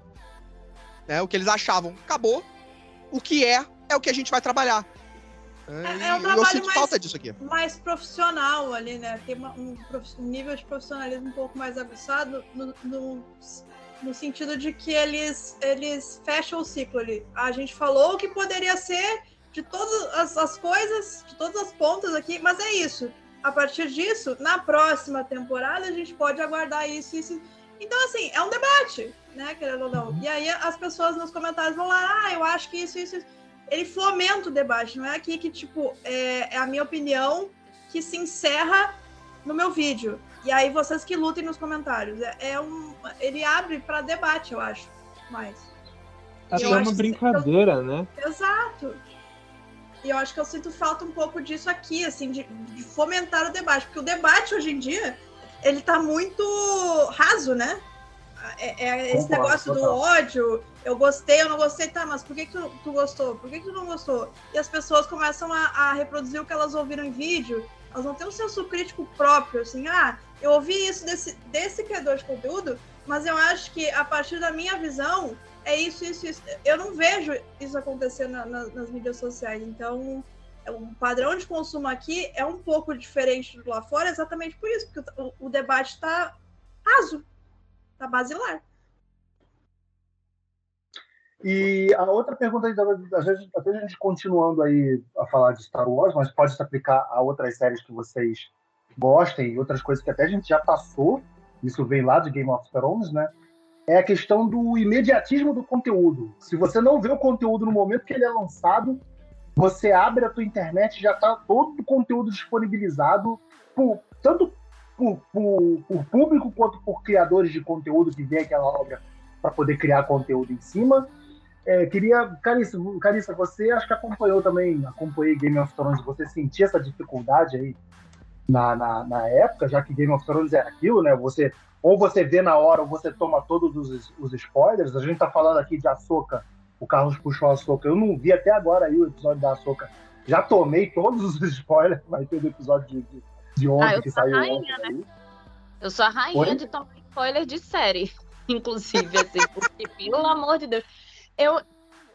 Né? O que eles achavam acabou. O que é, é o que a gente vai trabalhar. É, é um trabalho eu sinto mais, falta disso aqui. mais profissional ali, né? Tem uma, um, um, nível de profissionalismo um pouco mais aguçado no, no, no, sentido de que eles, eles fecham o ciclo ali. A gente falou o que poderia ser de todas as, as coisas, de todas as pontas aqui, mas é isso. A partir disso, na próxima temporada, a gente pode aguardar isso, isso. Então, assim, é um debate, né, querendo ou não. Uhum. E aí as pessoas nos comentários vão lá, ah, eu acho que isso, isso, isso ele fomenta o debate, não é aqui que, tipo, é, é, a minha opinião que se encerra no meu vídeo. E aí vocês que lutem nos comentários. É, é um, ele abre para debate, eu acho, mais. Até uma brincadeira, eu, né? Exato. E eu acho que eu sinto falta um pouco disso aqui, assim, de, de fomentar o debate. Porque o debate hoje em dia, ele tá muito raso, né? É, é esse negócio do ódio, eu gostei, eu não gostei, tá, mas por que, que tu, tu gostou? Por que, que tu não gostou? E as pessoas começam a, a, reproduzir o que elas ouviram em vídeo, elas vão ter um senso crítico próprio, assim, ah, eu ouvi isso desse, desse criador de conteúdo, mas eu acho que a partir da minha visão, é isso, isso, isso. Eu não vejo isso acontecer na, na, nas mídias sociais, então o padrão de consumo aqui é um pouco diferente do lá fora, exatamente por isso, porque o, o debate está raso, tá basilar. E a outra pergunta, às vezes, até a gente continuando aí a falar de Star Wars, mas pode se aplicar a outras séries que vocês gostem e outras coisas que até a gente já passou, isso vem lá de Game of Thrones, né? É a questão do imediatismo do conteúdo. Se você não vê o conteúdo no momento que ele é lançado, você abre a tua internet já está todo o conteúdo disponibilizado, por, tanto por, por, por, público quanto por criadores de conteúdo que vê aquela obra para poder criar conteúdo em cima. É, queria, Carissa, Carissa, você acho que acompanhou também, acompanhei Game of Thrones, você sentia essa dificuldade aí na, na, na, época, já que Game of Thrones era aquilo, né? Você, ou você vê na hora ou você toma todos os, os spoilers. A gente tá falando aqui de Açoka, o Carlos puxou a Açoka. Eu não vi até agora aí o episódio da Açoka. Já tomei todos os spoilers, vai ter do episódio de, de de ontem, ah, que saiu rainha, ontem. Né? Eu sou a rainha Oi? de tomar spoiler de série. inclusive, assim, porque, pelo amor de Deus, eu,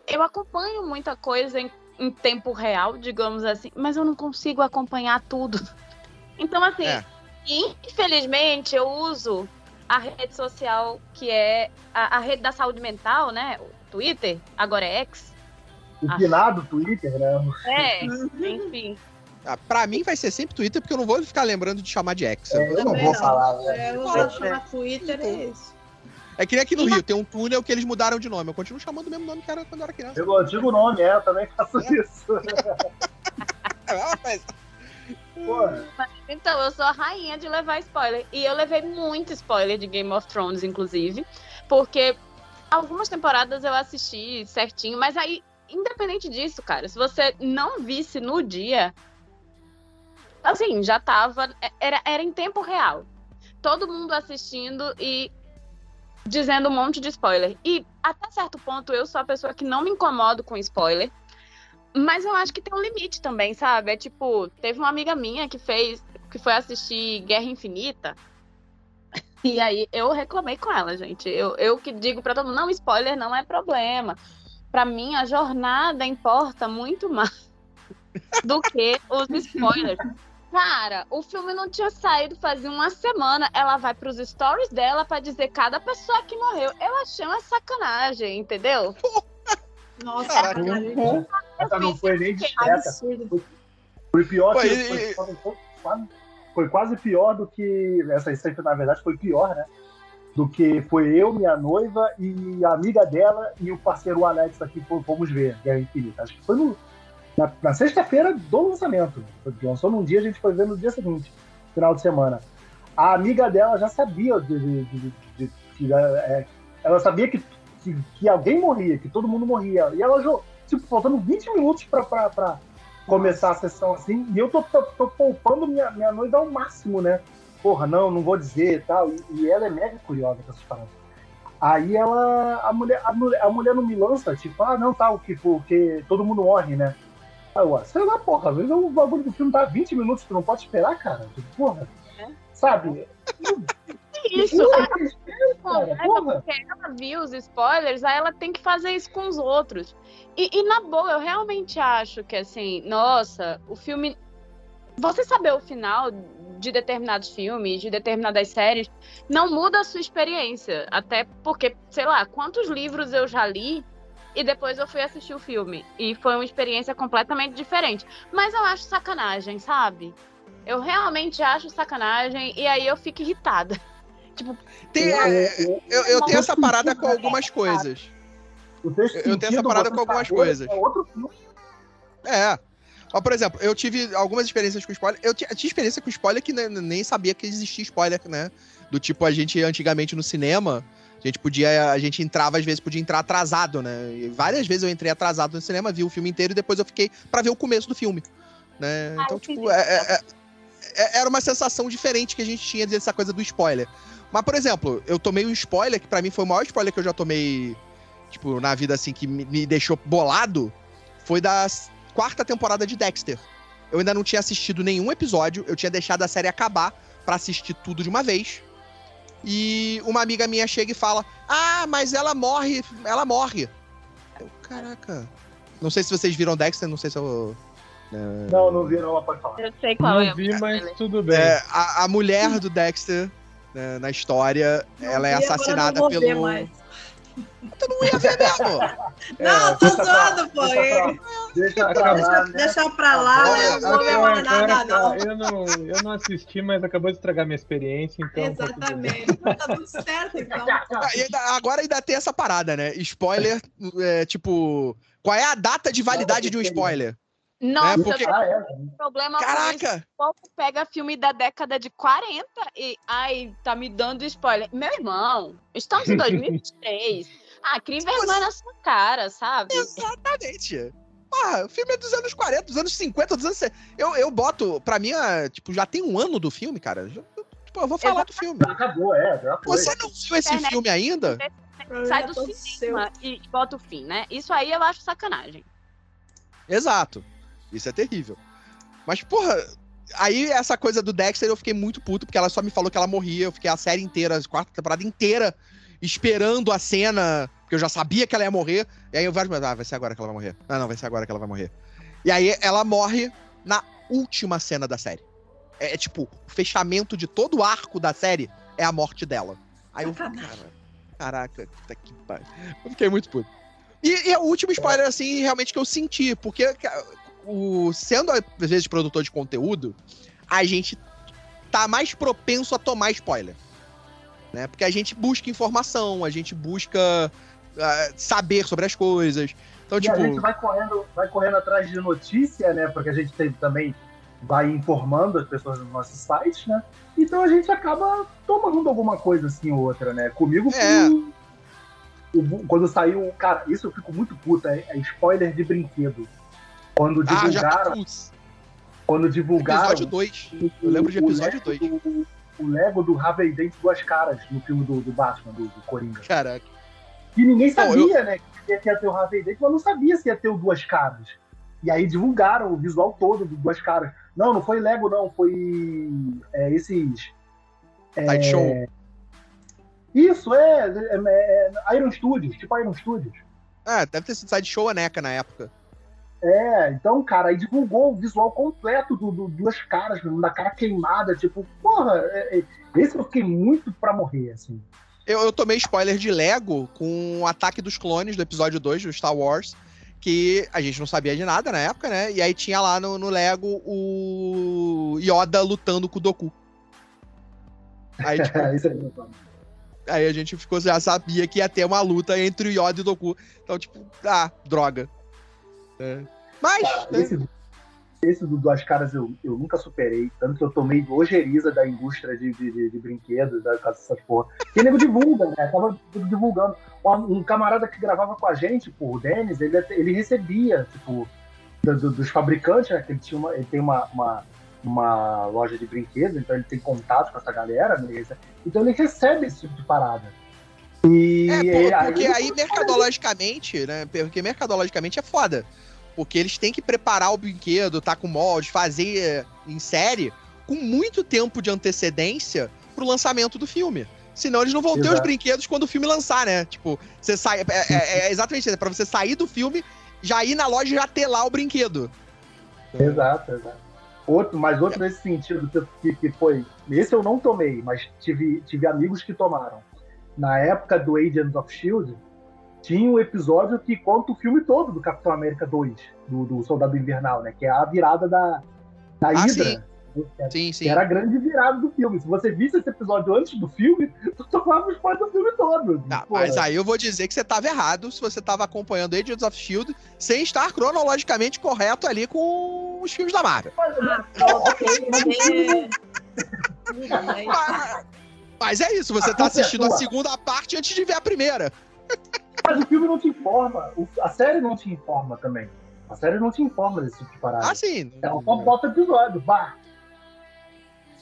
eu acompanho muita coisa em, em tempo real, digamos assim, mas eu não consigo acompanhar tudo. Então, assim, é. infelizmente, eu uso a rede social que é a, a, rede da saúde mental, né? O Twitter, agora é X. O Twitter, né? É, enfim. Ah, pra mim vai ser sempre Twitter, porque eu não vou ficar lembrando de chamar de X. É, eu não vou não. falar. Né? É, eu vou chamar Twitter, é isso. É que nem aqui no Rio, tem um túnel que eles mudaram de nome. Eu continuo chamando o mesmo nome que era quando eu era criança. Pelo antigo nome, é, eu também faço é. isso. é, Então, eu sou a rainha de levar spoiler. E eu levei muito spoiler de Game of Thrones, inclusive. Porque algumas temporadas eu assisti certinho, mas aí, independente disso, cara, se você não visse no dia, assim, já tava. Era, era em tempo real. Todo mundo assistindo e dizendo um monte de spoiler. E até certo ponto eu sou a pessoa que não me incomodo com spoiler. Mas eu acho que tem um limite também, sabe? É tipo, teve uma amiga minha que fez, que foi assistir Guerra Infinita. E aí eu reclamei com ela, gente. Eu, eu que digo para todo mundo, não, spoiler não é problema. Para mim, a jornada importa muito mais do que os spoilers. Cara, o filme não tinha saído fazia uma semana. Ela vai pros stories dela para dizer cada pessoa que morreu. Eu achei uma sacanagem, entendeu? Nossa, Caraca, essa não foi nem discreta. Foi, foi pior Pô, que. Foi, foi, foi, quase pior do que. Essa, essa, na verdade, foi pior, né? Do que foi eu, minha noiva e a amiga dela e o parceiro Alex aqui fomos ver Guerra Infinita. Acho que foi no na, na sexta-feira do lançamento. Lançou num dia, a gente foi ver no dia seguinte, final de semana. A amiga dela já sabia de, de, de, de que é, ela sabia que, que, que, alguém morria, que todo mundo morria. E ela, tipo, faltando 20 minutos pra, pra, pra começar a sessão assim, e eu tô, tô, tô poupando minha, minha noiva ao máximo, né? Porra, não, não vou dizer e tal. E, e ela é mega curiosa com essas paradas. Aí ela. A mulher, a mulher, a mulher não me lança, tipo, ah, não, tal, tá, que, porque todo mundo morre, né? Aí eu, sei lá, porra, às vezes o bagulho do filme tá 20 minutos, tu não pode esperar, cara. Tipo, porra. É. Sabe? Isso, ela, cara, é porque ela viu os spoilers, aí ela tem que fazer isso com os outros. E, e, na boa, eu realmente acho que assim, nossa, o filme. Você saber o final de determinados filmes, de determinadas séries, não muda a sua experiência. Até porque, sei lá, quantos livros eu já li e depois eu fui assistir o filme. E foi uma experiência completamente diferente. Mas eu acho sacanagem, sabe? Eu realmente acho sacanagem e aí eu fico irritada. Tipo, tem, é, eu, eu tenho essa parada com algumas coisas. Eu tenho essa parada com algumas coisas. É. Ó, por exemplo, eu tive algumas experiências com spoiler. Eu tinha, experiência com spoiler que nem sabia que existia spoiler, né? Do tipo, a gente antigamente no cinema, a gente podia, a gente entrava, às vezes, podia entrar atrasado, né? E várias vezes eu entrei atrasado no cinema, vi o filme inteiro e depois eu fiquei para ver o começo do filme. Né? Então, tipo, é, é, é, era uma sensação diferente que a gente tinha dessa coisa do spoiler. Mas, por exemplo, eu tomei um spoiler, que para mim foi o maior spoiler que eu já tomei, tipo, na vida, assim, que me, me deixou bolado, foi da quarta temporada de Dexter. Eu ainda não tinha assistido nenhum episódio, eu tinha deixado a série acabar para assistir tudo de uma vez e uma amiga minha chega e fala: Ah, mas ela morre, ela morre. Eu, caraca. Não sei se vocês viram Dexter, não sei se eu. É... Não, não vi, não, ela pode falar. Eu sei qual não é. Não vi, mas tudo bem. É, a, a, mulher do Dexter, né, na história, não ela é assassinada pelo. Tu não ia ver mesmo. Não, é, tô zoando, pô. Deixa pra lá. Né? Deixa pra lá, eu não vou ver mais nada, não. Eu, não. eu não assisti, mas acabou de estragar minha experiência, então. Exatamente. Tá tudo, tá tudo certo, então. Ah, ainda, agora ainda tem essa parada, né? Spoiler, é, tipo. Qual é a data de validade de um spoiler? Nossa, né? Porque... ah, é. problema Caraca! O povo pega filme da década de 40 e ai, tá me dando spoiler. Meu irmão, estamos em 2023. ah, crie tipo vergonha na sua cara, sabe? Exatamente. Ah, o filme é dos anos 40, dos anos 50, dos anos. Eu, eu boto, pra mim, tipo, já tem um ano do filme, cara. Já, tipo, eu vou falar do filme. Já acabou, é, já foi. Você não viu esse Internet, filme ainda? Sai do cinema e bota o fim, né? Isso aí eu acho sacanagem. Exato. Isso é terrível. Mas, porra, aí essa coisa do Dexter eu fiquei muito puto, porque ela só me falou que ela morria. Eu fiquei a série inteira, a quarta temporada inteira, esperando a cena, porque eu já sabia que ela ia morrer. E aí eu vários ah, vai ser agora que ela vai morrer. Ah, não, vai ser agora que ela vai morrer. E aí ela morre na última cena da série. É, é tipo, o fechamento de todo o arco da série é a morte dela. Aí eu, cara, caraca, tá que pariu. Eu fiquei muito puto. E, e o último spoiler, assim, realmente que eu senti, porque o, sendo às vezes produtor de conteúdo, a gente tá mais propenso a tomar spoiler. Né? Porque a gente busca informação, a gente busca uh, saber sobre as coisas. Então, e tipo... a gente vai correndo, vai correndo atrás de notícia, né? Porque a gente tem, também vai informando as pessoas nos nossos sites, né? Então a gente acaba tomando alguma coisa assim ou outra, né? Comigo é. foi quando saiu, cara, isso eu fico muito puta, é, é spoiler de brinquedo. Quando divulgaram. Ah, quando divulgaram. Episódio 2. Eu lembro de episódio 2. O, o Lego do Harvey Dent Duas Caras no filme do, do Batman, do, do Coringa. Caraca. E ninguém sabia, eu... né? Que ia ter o Harvey Dent, mas não sabia se ia ter o Duas Caras. E aí divulgaram o visual todo do Duas Caras. Não, não foi Lego, não. Foi é, esses. É... Sideshow. Isso, é, é, é, Iron Studios, tipo Iron Studios. Ah, deve ter sido Sideshow Aneca na época. É, então, cara, aí divulgou o visual completo do, do duas caras, da cara queimada, tipo, porra, é, é, esse eu fiquei muito pra morrer, assim. Eu, eu tomei spoiler de Lego com o ataque dos clones do episódio 2 do Star Wars, que a gente não sabia de nada na época, né? E aí tinha lá no, no Lego o Yoda lutando com o Doku. Aí, tipo, é aí a gente ficou, já sabia que ia ter uma luta entre o Yoda e o Doku. Então, tipo, ah, droga. É. Mas. Cara, né? esse, esse, do Duas Caras eu, eu nunca superei. Tanto que eu tomei ojeriza da indústria de, de, de, de brinquedos, da casa dessas porra. Que nego divulga, né? Tava divulgando. Um, um, camarada que gravava com a gente, pô, o Denis, ele, ele recebia, tipo, do, do, dos fabricantes, né? Que ele, tinha uma, ele tem uma, uma uma loja de brinquedos, então ele tem contato com essa galera, né? então ele recebe esse tipo de parada. E é, porque aí, aí mercadologicamente, né? Porque mercadologicamente é foda. Porque eles têm que preparar o brinquedo, tá com molde, fazer em série com muito tempo de antecedência pro lançamento do filme. Senão eles não vão Exato. ter os brinquedos quando o filme lançar, né? Tipo, você sai. É, é, é exatamente isso. É pra você sair do filme, já ir na loja e já ter lá o brinquedo. Exato, exato. Outro, mas outro nesse sentido que, que foi. Esse eu não tomei, mas tive, tive amigos que tomaram. Na época do Agents of Shield, tinha um episódio que conta o filme todo do Capitão América 2, do, do Soldado Invernal, né? Que é a virada da, da ah, Hydra. Sim. Que, sim, sim. era a grande virada do filme. Se você visse esse episódio antes do filme, tu tomava os spoiler do filme todo. Não, mas aí eu vou dizer que você estava errado se você estava acompanhando Agents of Shield sem estar cronologicamente correto ali com os filmes da Marvel. mas, mas é isso, você está assistindo a segunda parte antes de ver a primeira. Mas o filme não te informa, a série não te informa também. A série não te informa desse tipo de parada. Ah, sim. Ela só bota episódio, bah.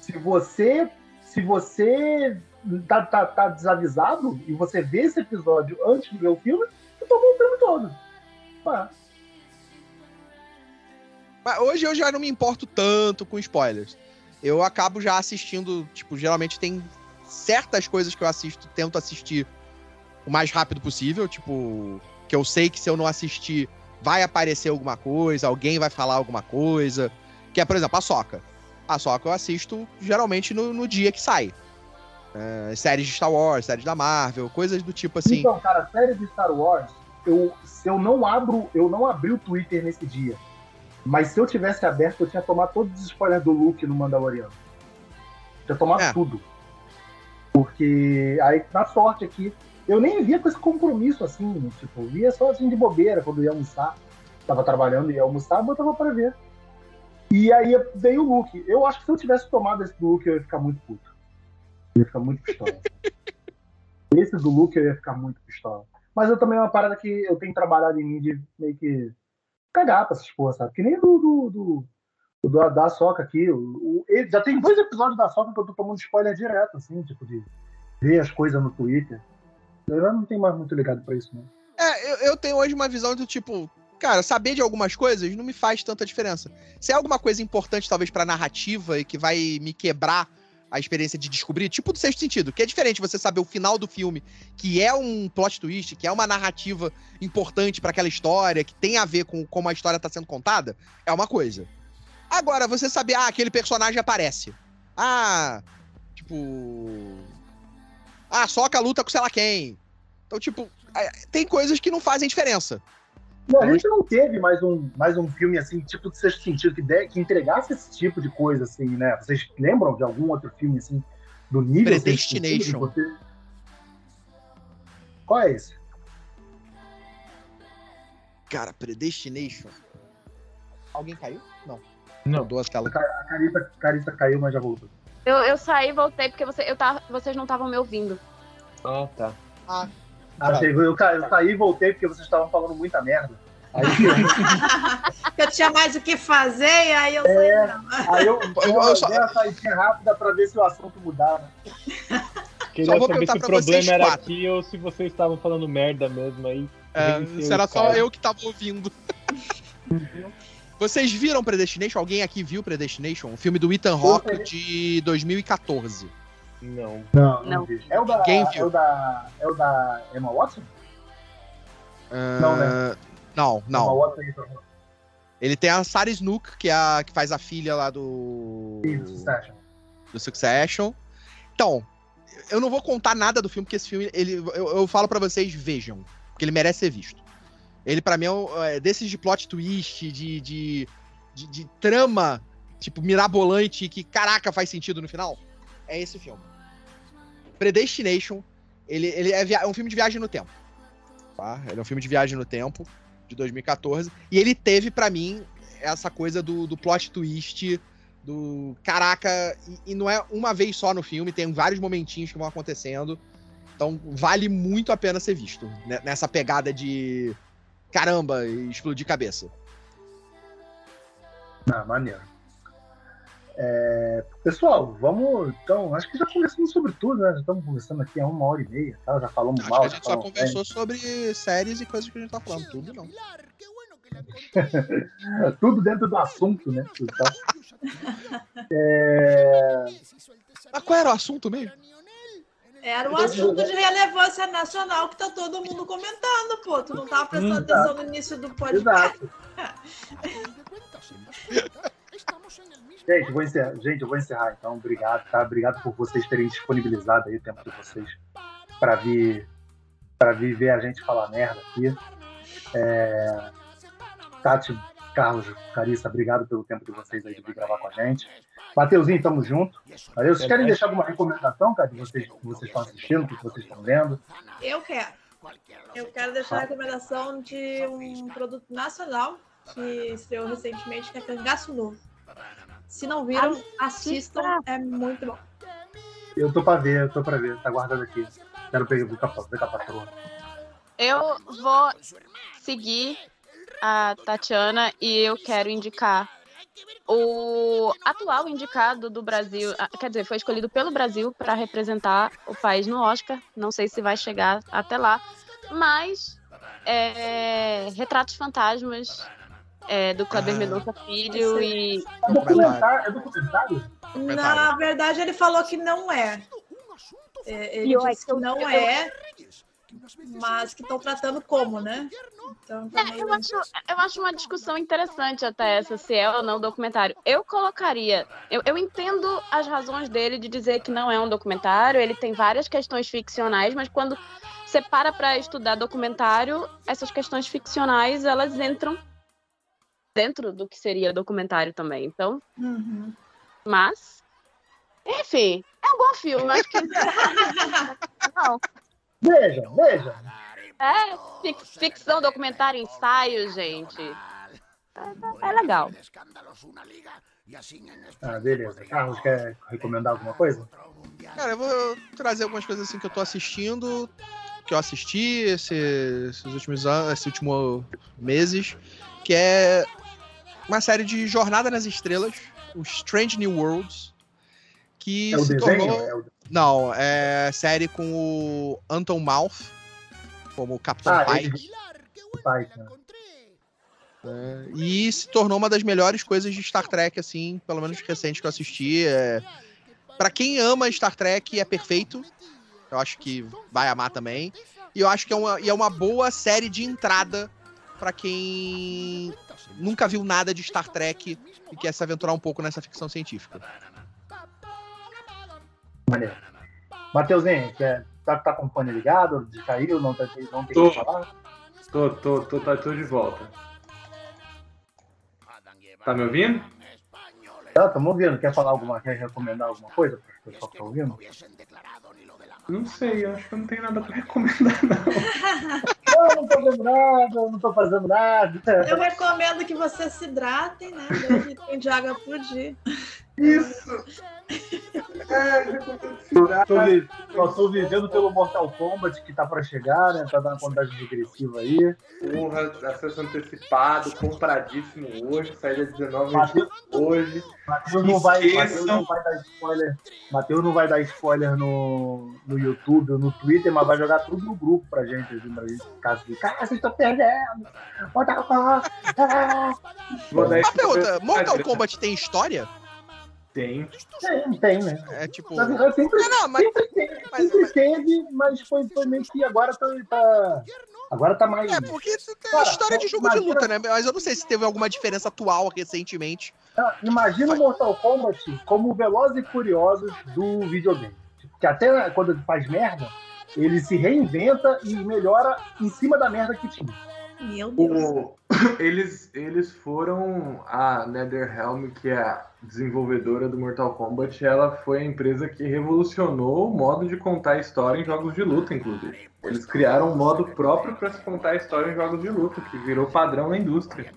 Se você. Se você tá, tá, tá, desavisado e você vê esse episódio antes de ver o filme, você tomou o filme todo. Bah. Mas hoje eu já não me importo tanto com spoilers. Eu acabo já assistindo, tipo, geralmente tem certas coisas que eu assisto, tento assistir o mais rápido possível, tipo, que eu sei que se eu não assistir vai aparecer alguma coisa, alguém vai falar alguma coisa. Que é, por exemplo, a Soca. A Soca eu assisto geralmente no, no dia que sai. É, séries de Star Wars, séries da Marvel, coisas do tipo assim. Então, cara, séries de Star Wars, eu, se eu não abro, eu não abri o Twitter nesse dia. Mas se eu tivesse aberto, eu tinha tomado todos os spoilers do Luke no Mandaloriano. Tinha tomado é. tudo. Porque aí, na sorte aqui, eu nem via com esse compromisso assim, tipo, via só assim de bobeira quando ia almoçar. Tava trabalhando, ia almoçar, botava para ver. E aí veio o Luke. Eu acho que se eu tivesse tomado esse do Luke, eu ia ficar muito puto. Eu ia ficar muito pistola. esse do Luke eu ia ficar muito pistola. Mas eu também é uma parada que eu tenho trabalhado em mim de meio que cagar pra essas porra, sabe? Que nem do, do, do, do da Soca aqui. O, o, já tem dois episódios da Soca que eu tô tomando spoiler direto, assim, tipo, de ver as coisas no Twitter. Eu não tenho mais muito ligado para isso, não. É, eu, eu tenho hoje uma visão do tipo, cara, saber de algumas coisas não me faz tanta diferença. Se é alguma coisa importante, talvez, pra narrativa e que vai me quebrar a experiência de descobrir, tipo do sexto sentido, que é diferente você saber o final do filme, que é um plot twist, que é uma narrativa importante para aquela história, que tem a ver com como a história tá sendo contada, é uma coisa. Agora, você saber, ah, aquele personagem aparece. Ah, tipo. Ah, Soca luta com sei lá quem. Então, tipo, é, tem coisas que não fazem diferença. Não, a gente não teve mais um, mais um filme assim, tipo de sexto sentido, que, de, que entregasse esse tipo de coisa, assim, né? Vocês lembram de algum outro filme assim, do nível Predestination. Você... Qual é esse? Cara, Predestination. Alguém caiu? Não. Não. Duas telas. A Carita, Carita caiu, mas já voltou. Eu, eu saí e voltei porque você, eu tava, vocês não estavam me ouvindo. Ah, tá. Ah, Achei, eu, eu saí e voltei porque vocês estavam falando muita merda. Aí, eu tinha mais o que fazer e aí eu saí. é, aí eu, eu, eu, eu só... dei uma rápida pra ver se o assunto mudava. Queria saber se o problema era quatro. aqui ou se vocês estavam falando merda mesmo aí. É, será só eu que tava ouvindo. Vocês viram Predestination? Alguém aqui viu Predestination? Um filme do Ethan Hawke de 2014. Não. Não, não. É o da, é o da. É o da Emma Watson? Uh, não, né? Não, não. Emma Watson Ele tem a Sarah Snook, que, é a, que faz a filha lá do. do Succession. Do Succession. Então, eu não vou contar nada do filme, porque esse filme, ele, eu, eu falo para vocês, vejam. Porque ele merece ser visto. Ele, para mim, é, é desses de plot twist, de, de, de, de trama, tipo, mirabolante, que, caraca, faz sentido no final. É esse filme. Predestination, ele, ele é, é, um filme de viagem no tempo. Tá? Ele é um filme de viagem no tempo, de 2014. E ele teve, para mim, essa coisa do, do plot twist, do caraca. E, e, não é uma vez só no filme, tem vários momentinhos que vão acontecendo. Então vale muito a pena ser visto. Né? Nessa pegada de caramba, explodir cabeça. Ah, maneiro. É, pessoal, vamos. Então, acho que já conversamos sobre tudo, né? Já estamos conversando aqui há uma hora e meia, tá? Já falamos acho mal. a gente só conversou bem. sobre séries e coisas que a gente tá falando, tudo não. tudo dentro do assunto, né? é... Mas qual era o assunto mesmo? Era um assunto de relevância nacional que tá todo mundo comentando, pô. Tu não tava prestando atenção no início do podcast. Gente, vou encerrar. Gente, eu vou encerrar então. Obrigado, tá? Obrigado por vocês terem disponibilizado aí o tempo de vocês para vir para vir ver a gente falar merda aqui. É... Tati, Carlos, Carissa, obrigado pelo tempo de vocês aí de vir gravar com a gente. Mateuzinho, tamo junto. Valeu. Vocês querem deixar alguma recomendação, cara, de vocês que vocês estão assistindo, que vocês estão vendo? Eu quero. Eu quero deixar a recomendação de um produto nacional que estreou recentemente, que é Cangaço Novo. Se não viram, assistam, é muito bom. Eu tô pra ver, eu tô pra ver, tá guardado aqui. Quero pegar, ver com a patroa. Eu vou seguir a Tatiana e eu quero indicar o atual indicado do Brasil, ah, quer dizer, foi escolhido pelo Brasil para representar o país no Oscar. Não sei se vai chegar até lá, mas é, Retratos Fantasmas é, do Kleber ah, Mendonça Filho e. É documentário? É documentário? Na verdade, ele falou que não é. é ele disse que não é, mas que estão tratando como, né? Então, tá é, eu, acho, eu acho uma discussão interessante até essa, se é ou não documentário. Eu colocaria. Eu, eu entendo as razões dele de dizer que não é um documentário, ele tem várias questões ficcionais, mas quando você para para estudar documentário, essas questões ficcionais elas entram dentro do que seria documentário também. Então. Uhum. Mas. Enfim, é um bom filme, acho que. Não. Veja, veja. É, ficção, documentário, ensaio, gente. É, é legal. Ah, beleza. Carlos, quer recomendar alguma coisa? Cara, eu vou trazer algumas coisas assim que eu tô assistindo, que eu assisti esse, esses últimos anos, esses últimos meses, que é uma série de Jornada nas Estrelas, o Strange New Worlds, que é se desenho? tornou. É o... Não, é série com o Anton Mouth como Capitão ah, Pike. Pike né? é, e se tornou uma das melhores coisas de Star Trek, assim, pelo menos recente que eu assisti. É, para quem ama Star Trek é perfeito. Eu acho que vai amar também. E eu acho que é uma, e é uma boa série de entrada para quem nunca viu nada de Star Trek e quer se aventurar um pouco nessa ficção científica. Maneiro. Mateuzinho, quer, tá, tá com o fone ligado? Caiu? Não, tá, não tem tô, que falar? Tô, tô, tô, tô, tô de volta. Tá me ouvindo? Tá, estamos ouvindo. Quer falar alguma, quer recomendar alguma coisa para o pessoal que tá ouvindo? Não sei, acho que eu não tenho nada para recomendar, não. não, não tô fazendo nada, não tô fazendo nada. Eu recomendo que vocês se hidratem, né? Dois litros de água por dia. Isso! É, tô, tô vivendo pelo Mortal Kombat que tá pra chegar, né? Tá dando contagem regressiva aí. Porra, acesso antecipado, compradíssimo hoje, sai dia 19 Mateus, hoje. Matheus não, vai, Mateus não vai dar spoiler. Matheus não vai dar spoiler no, no YouTube ou no Twitter, mas vai jogar tudo no grupo pra gente, assim, pra gente ficar assim, cara, vocês estão perdendo! Mortal Kombat! Uma pergunta, Mortal Kombat tem história? Tem. Tem, tem, né? É tipo. Na verdade, sempre, não, não, mas, sempre, teve, mas, sempre mas... teve, mas foi, foi meio que agora tá, tá. Agora tá mais. É, porque tem Cara, história de jogo imagina... de luta, né? Mas eu não sei se teve alguma diferença atual recentemente. imagina o Mortal Kombat como Velozes e Furiosos do videogame. Que até quando ele faz merda, ele se reinventa e melhora em cima da merda que tinha. Meu Deus. O, eles, eles foram a NetherRealm, que é a desenvolvedora do Mortal Kombat, ela foi a empresa que revolucionou o modo de contar a história em jogos de luta, inclusive. Eles criaram um modo próprio para se contar a história em jogos de luta, que virou padrão na indústria.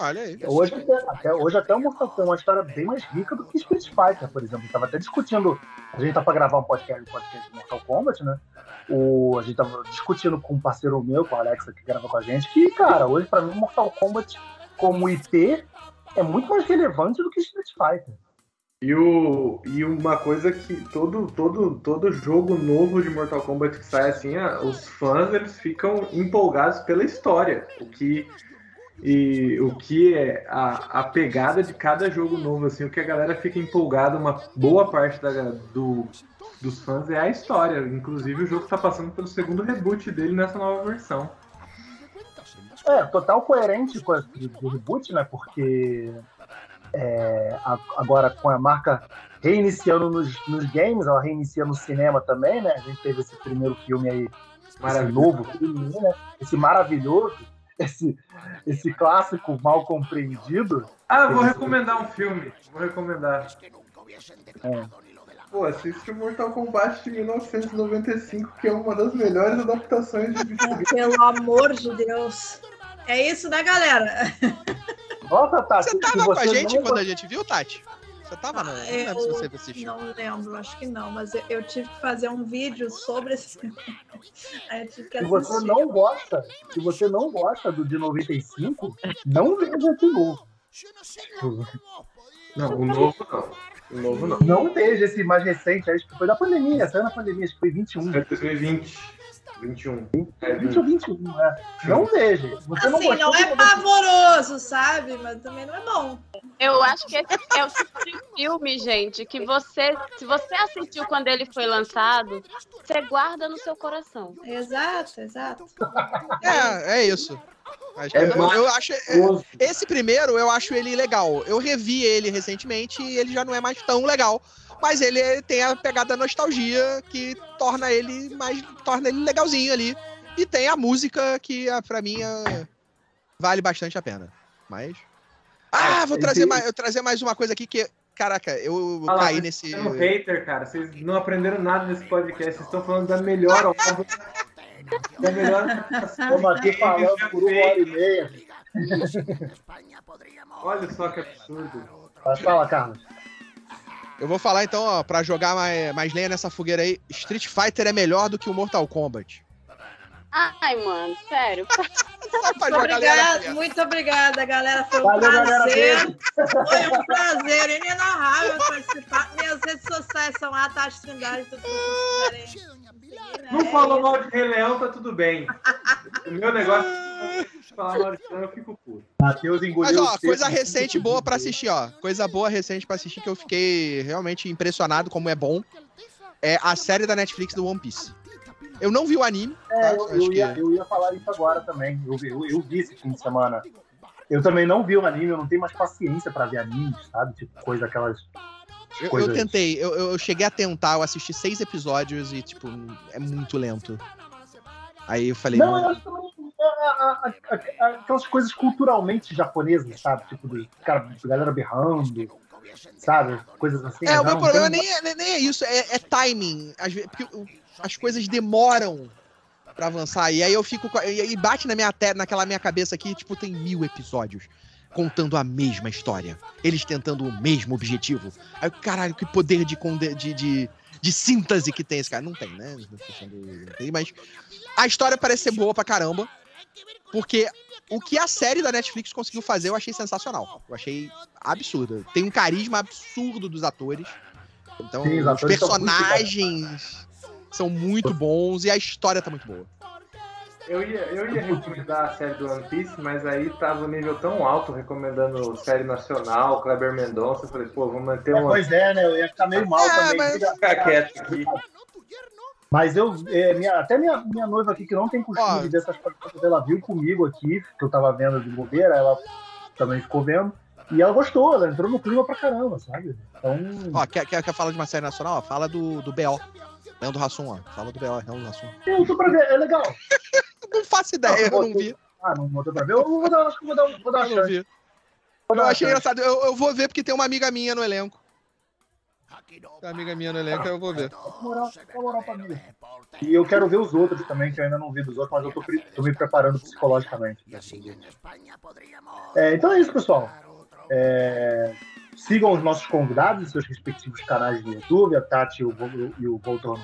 Olha aí. Hoje até, hoje até o Mortal Kombat é uma história bem mais rica do que Street Fighter, por exemplo. Estava até discutindo. A gente tá para gravar um podcast, um podcast de Mortal Kombat, né? O, a gente tava discutindo com um parceiro meu, com o Alexa, que grava com a gente, que, cara, hoje para mim Mortal Kombat como IP é muito mais relevante do que Street Fighter. E, o, e uma coisa que todo, todo, todo jogo novo de Mortal Kombat que sai assim, os fãs eles ficam empolgados pela história. O que e o que é a, a pegada de cada jogo novo, assim, o que a galera fica empolgada, uma boa parte da, do, dos fãs é a história. Inclusive o jogo está passando pelo segundo reboot dele nessa nova versão. É, total coerente com o reboot, né? Porque é, agora com a marca reiniciando nos, nos games, ela reinicia no cinema também, né? A gente teve esse primeiro filme aí, esse novo filme, né? Esse maravilhoso esse, esse clássico mal compreendido. Ah, vou recomendar um filme. Vou recomendar. É. Pô, assiste o Mortal Kombat de 1995, que é uma das melhores adaptações de videogame. Pelo amor de Deus. É isso, né, galera? Nossa, Tati. Você tava com a gente quando a gente viu, Tati? Você tava na. Ah, não lembro se você assistiu. Não lembro, acho que não, mas eu, eu tive que fazer um vídeo sobre esse. Aí eu tive que se você não gosta, se você não gosta do de 95, não veja esse novo. Não, o novo não. O novo não. Não veja esse mais recente, acho que foi da pandemia, saiu na pandemia, acho que foi 21. Foi 2020. 21. É, 20 ou 21, é. Não veja. Você assim, não, não é pavoroso, sabe? Mas também não é bom. Eu acho que esse é o tipo de filme, gente, que você, se você assistiu quando ele foi lançado, você guarda no seu coração. Exato, exato. É, é isso. É eu, eu, acho é, esse primeiro eu acho ele legal. Eu revi ele recentemente e ele já não é mais tão legal mas ele tem a pegada nostalgia que torna ele mais torna ele legalzinho ali e tem a música que ah, para mim é, vale bastante a pena mas ah, vou trazer mais, eu trazer mais uma coisa aqui que caraca, eu caí nesse um hater, cara. Vocês não aprenderam nada nesse podcast, vocês estão falando da melhor obra da melhor Estamos aqui falando por uma hora e meia. Olha só que absurdo. Fala, Carlos. Eu vou falar então, ó, pra jogar mais, mais lenha nessa fogueira aí, Street Fighter é melhor do que o Mortal Kombat. Ai, mano, sério. muito obrigada, muito obrigada, galera. Foi um Valeu, prazer. Galera. Foi um prazer inenarrável participar. Minhas redes sociais são a Tati Trindade, tudo. Não falou mal de Rei Leão, tá tudo bem. O meu negócio. Falar eu fico puto. Matheus engoliu. Mas ó, coisa recente boa pra assistir, ó. Coisa boa recente pra assistir que eu fiquei realmente impressionado como é bom. É a série da Netflix do One Piece. Eu não vi o anime. É, tá? eu, eu, ia, que... eu, ia, falar isso agora também. Eu, eu, eu, vi esse fim de semana. Eu também não vi o anime, eu não tenho mais paciência pra ver animes, sabe? Tipo, coisa aquelas. Eu, eu tentei, eu, eu cheguei a tentar, eu assisti seis episódios e, tipo, é muito lento. Aí eu falei. Não, eu acho também. Aquelas coisas culturalmente japonesas, sabe? Tipo, do cara, galera berrando, sabe? Coisas assim. É, o meu problema nem, é, nem é isso, é, é timing. Vezes, porque as coisas demoram para avançar. E aí eu fico. E bate na minha te, naquela minha cabeça aqui, tipo, tem mil episódios contando a mesma história. Eles tentando o mesmo objetivo. Aí, caralho, que poder de, de, de, de síntese que tem esse cara. Não tem, né? Não tem, mas a história parece ser boa pra caramba. Porque o que a série da Netflix conseguiu fazer eu achei sensacional. Eu achei absurdo. Tem um carisma absurdo dos atores. Então, Sim, os, os personagens são muito bons e a história tá muito boa. Eu ia, eu ia recomendar a série do One Piece, mas aí tava o nível tão alto recomendando série nacional, Kleber Mendonça. Eu falei, pô, vou manter uma. É, pois é, né? Eu ia ficar meio mal é, também. Mas... Ficar quieto aqui. Mas eu, é, minha, até minha, minha noiva aqui, que não tem costume Ó, de ver essas coisas, ela viu comigo aqui, que eu tava vendo de bobeira, ela também ficou vendo. E ela gostou, ela entrou no clima pra caramba, sabe? Então. Ó, quer, quer, quer falar de uma série nacional? Fala do, do BO. Leandro Hassum, ó. Fala do BO, Leandro Hassum. Eu tô pra ver, é legal. não faço ideia, não, eu não vi. Ah, não botou pra ver? Eu vou dar, acho que vou dar, vou dar uma chance. Eu, eu achei engraçado. Eu, eu vou ver porque tem uma amiga minha no elenco. Amiga minha no elenco, eu vou ver. E eu quero ver os outros também, que eu ainda não vi dos outros, mas eu tô, tô me preparando psicologicamente. É, então é isso, pessoal. É, sigam os nossos convidados seus respectivos canais do YouTube, a Tati e o, e Voltor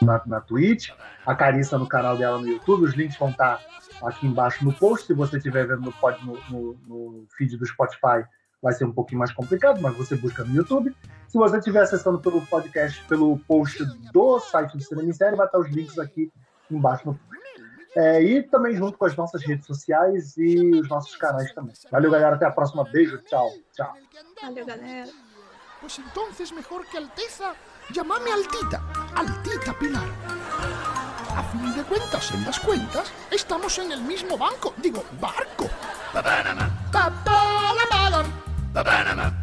na, na Twitch, a Carissa no canal dela no YouTube. Os links vão estar aqui embaixo no post. Se você estiver vendo no, no, no feed do Spotify, vai ser um pouquinho mais complicado, mas você busca no YouTube. Se você estiver acessando pelo podcast, pelo post do site do Cinema em Série, vai estar os links aqui embaixo no. É, e também junto com as nossas redes sociais e os nossos canais também. Valeu, galera. Até a próxima. Beijo. Tchau. Tchau. Valeu, galera. Pues entonces, mejor que Alteza, llamame Altita. Altita Pilar. A fin de cuentas, en las cuentas, estamos en el mismo banco. Digo, barco. the banana.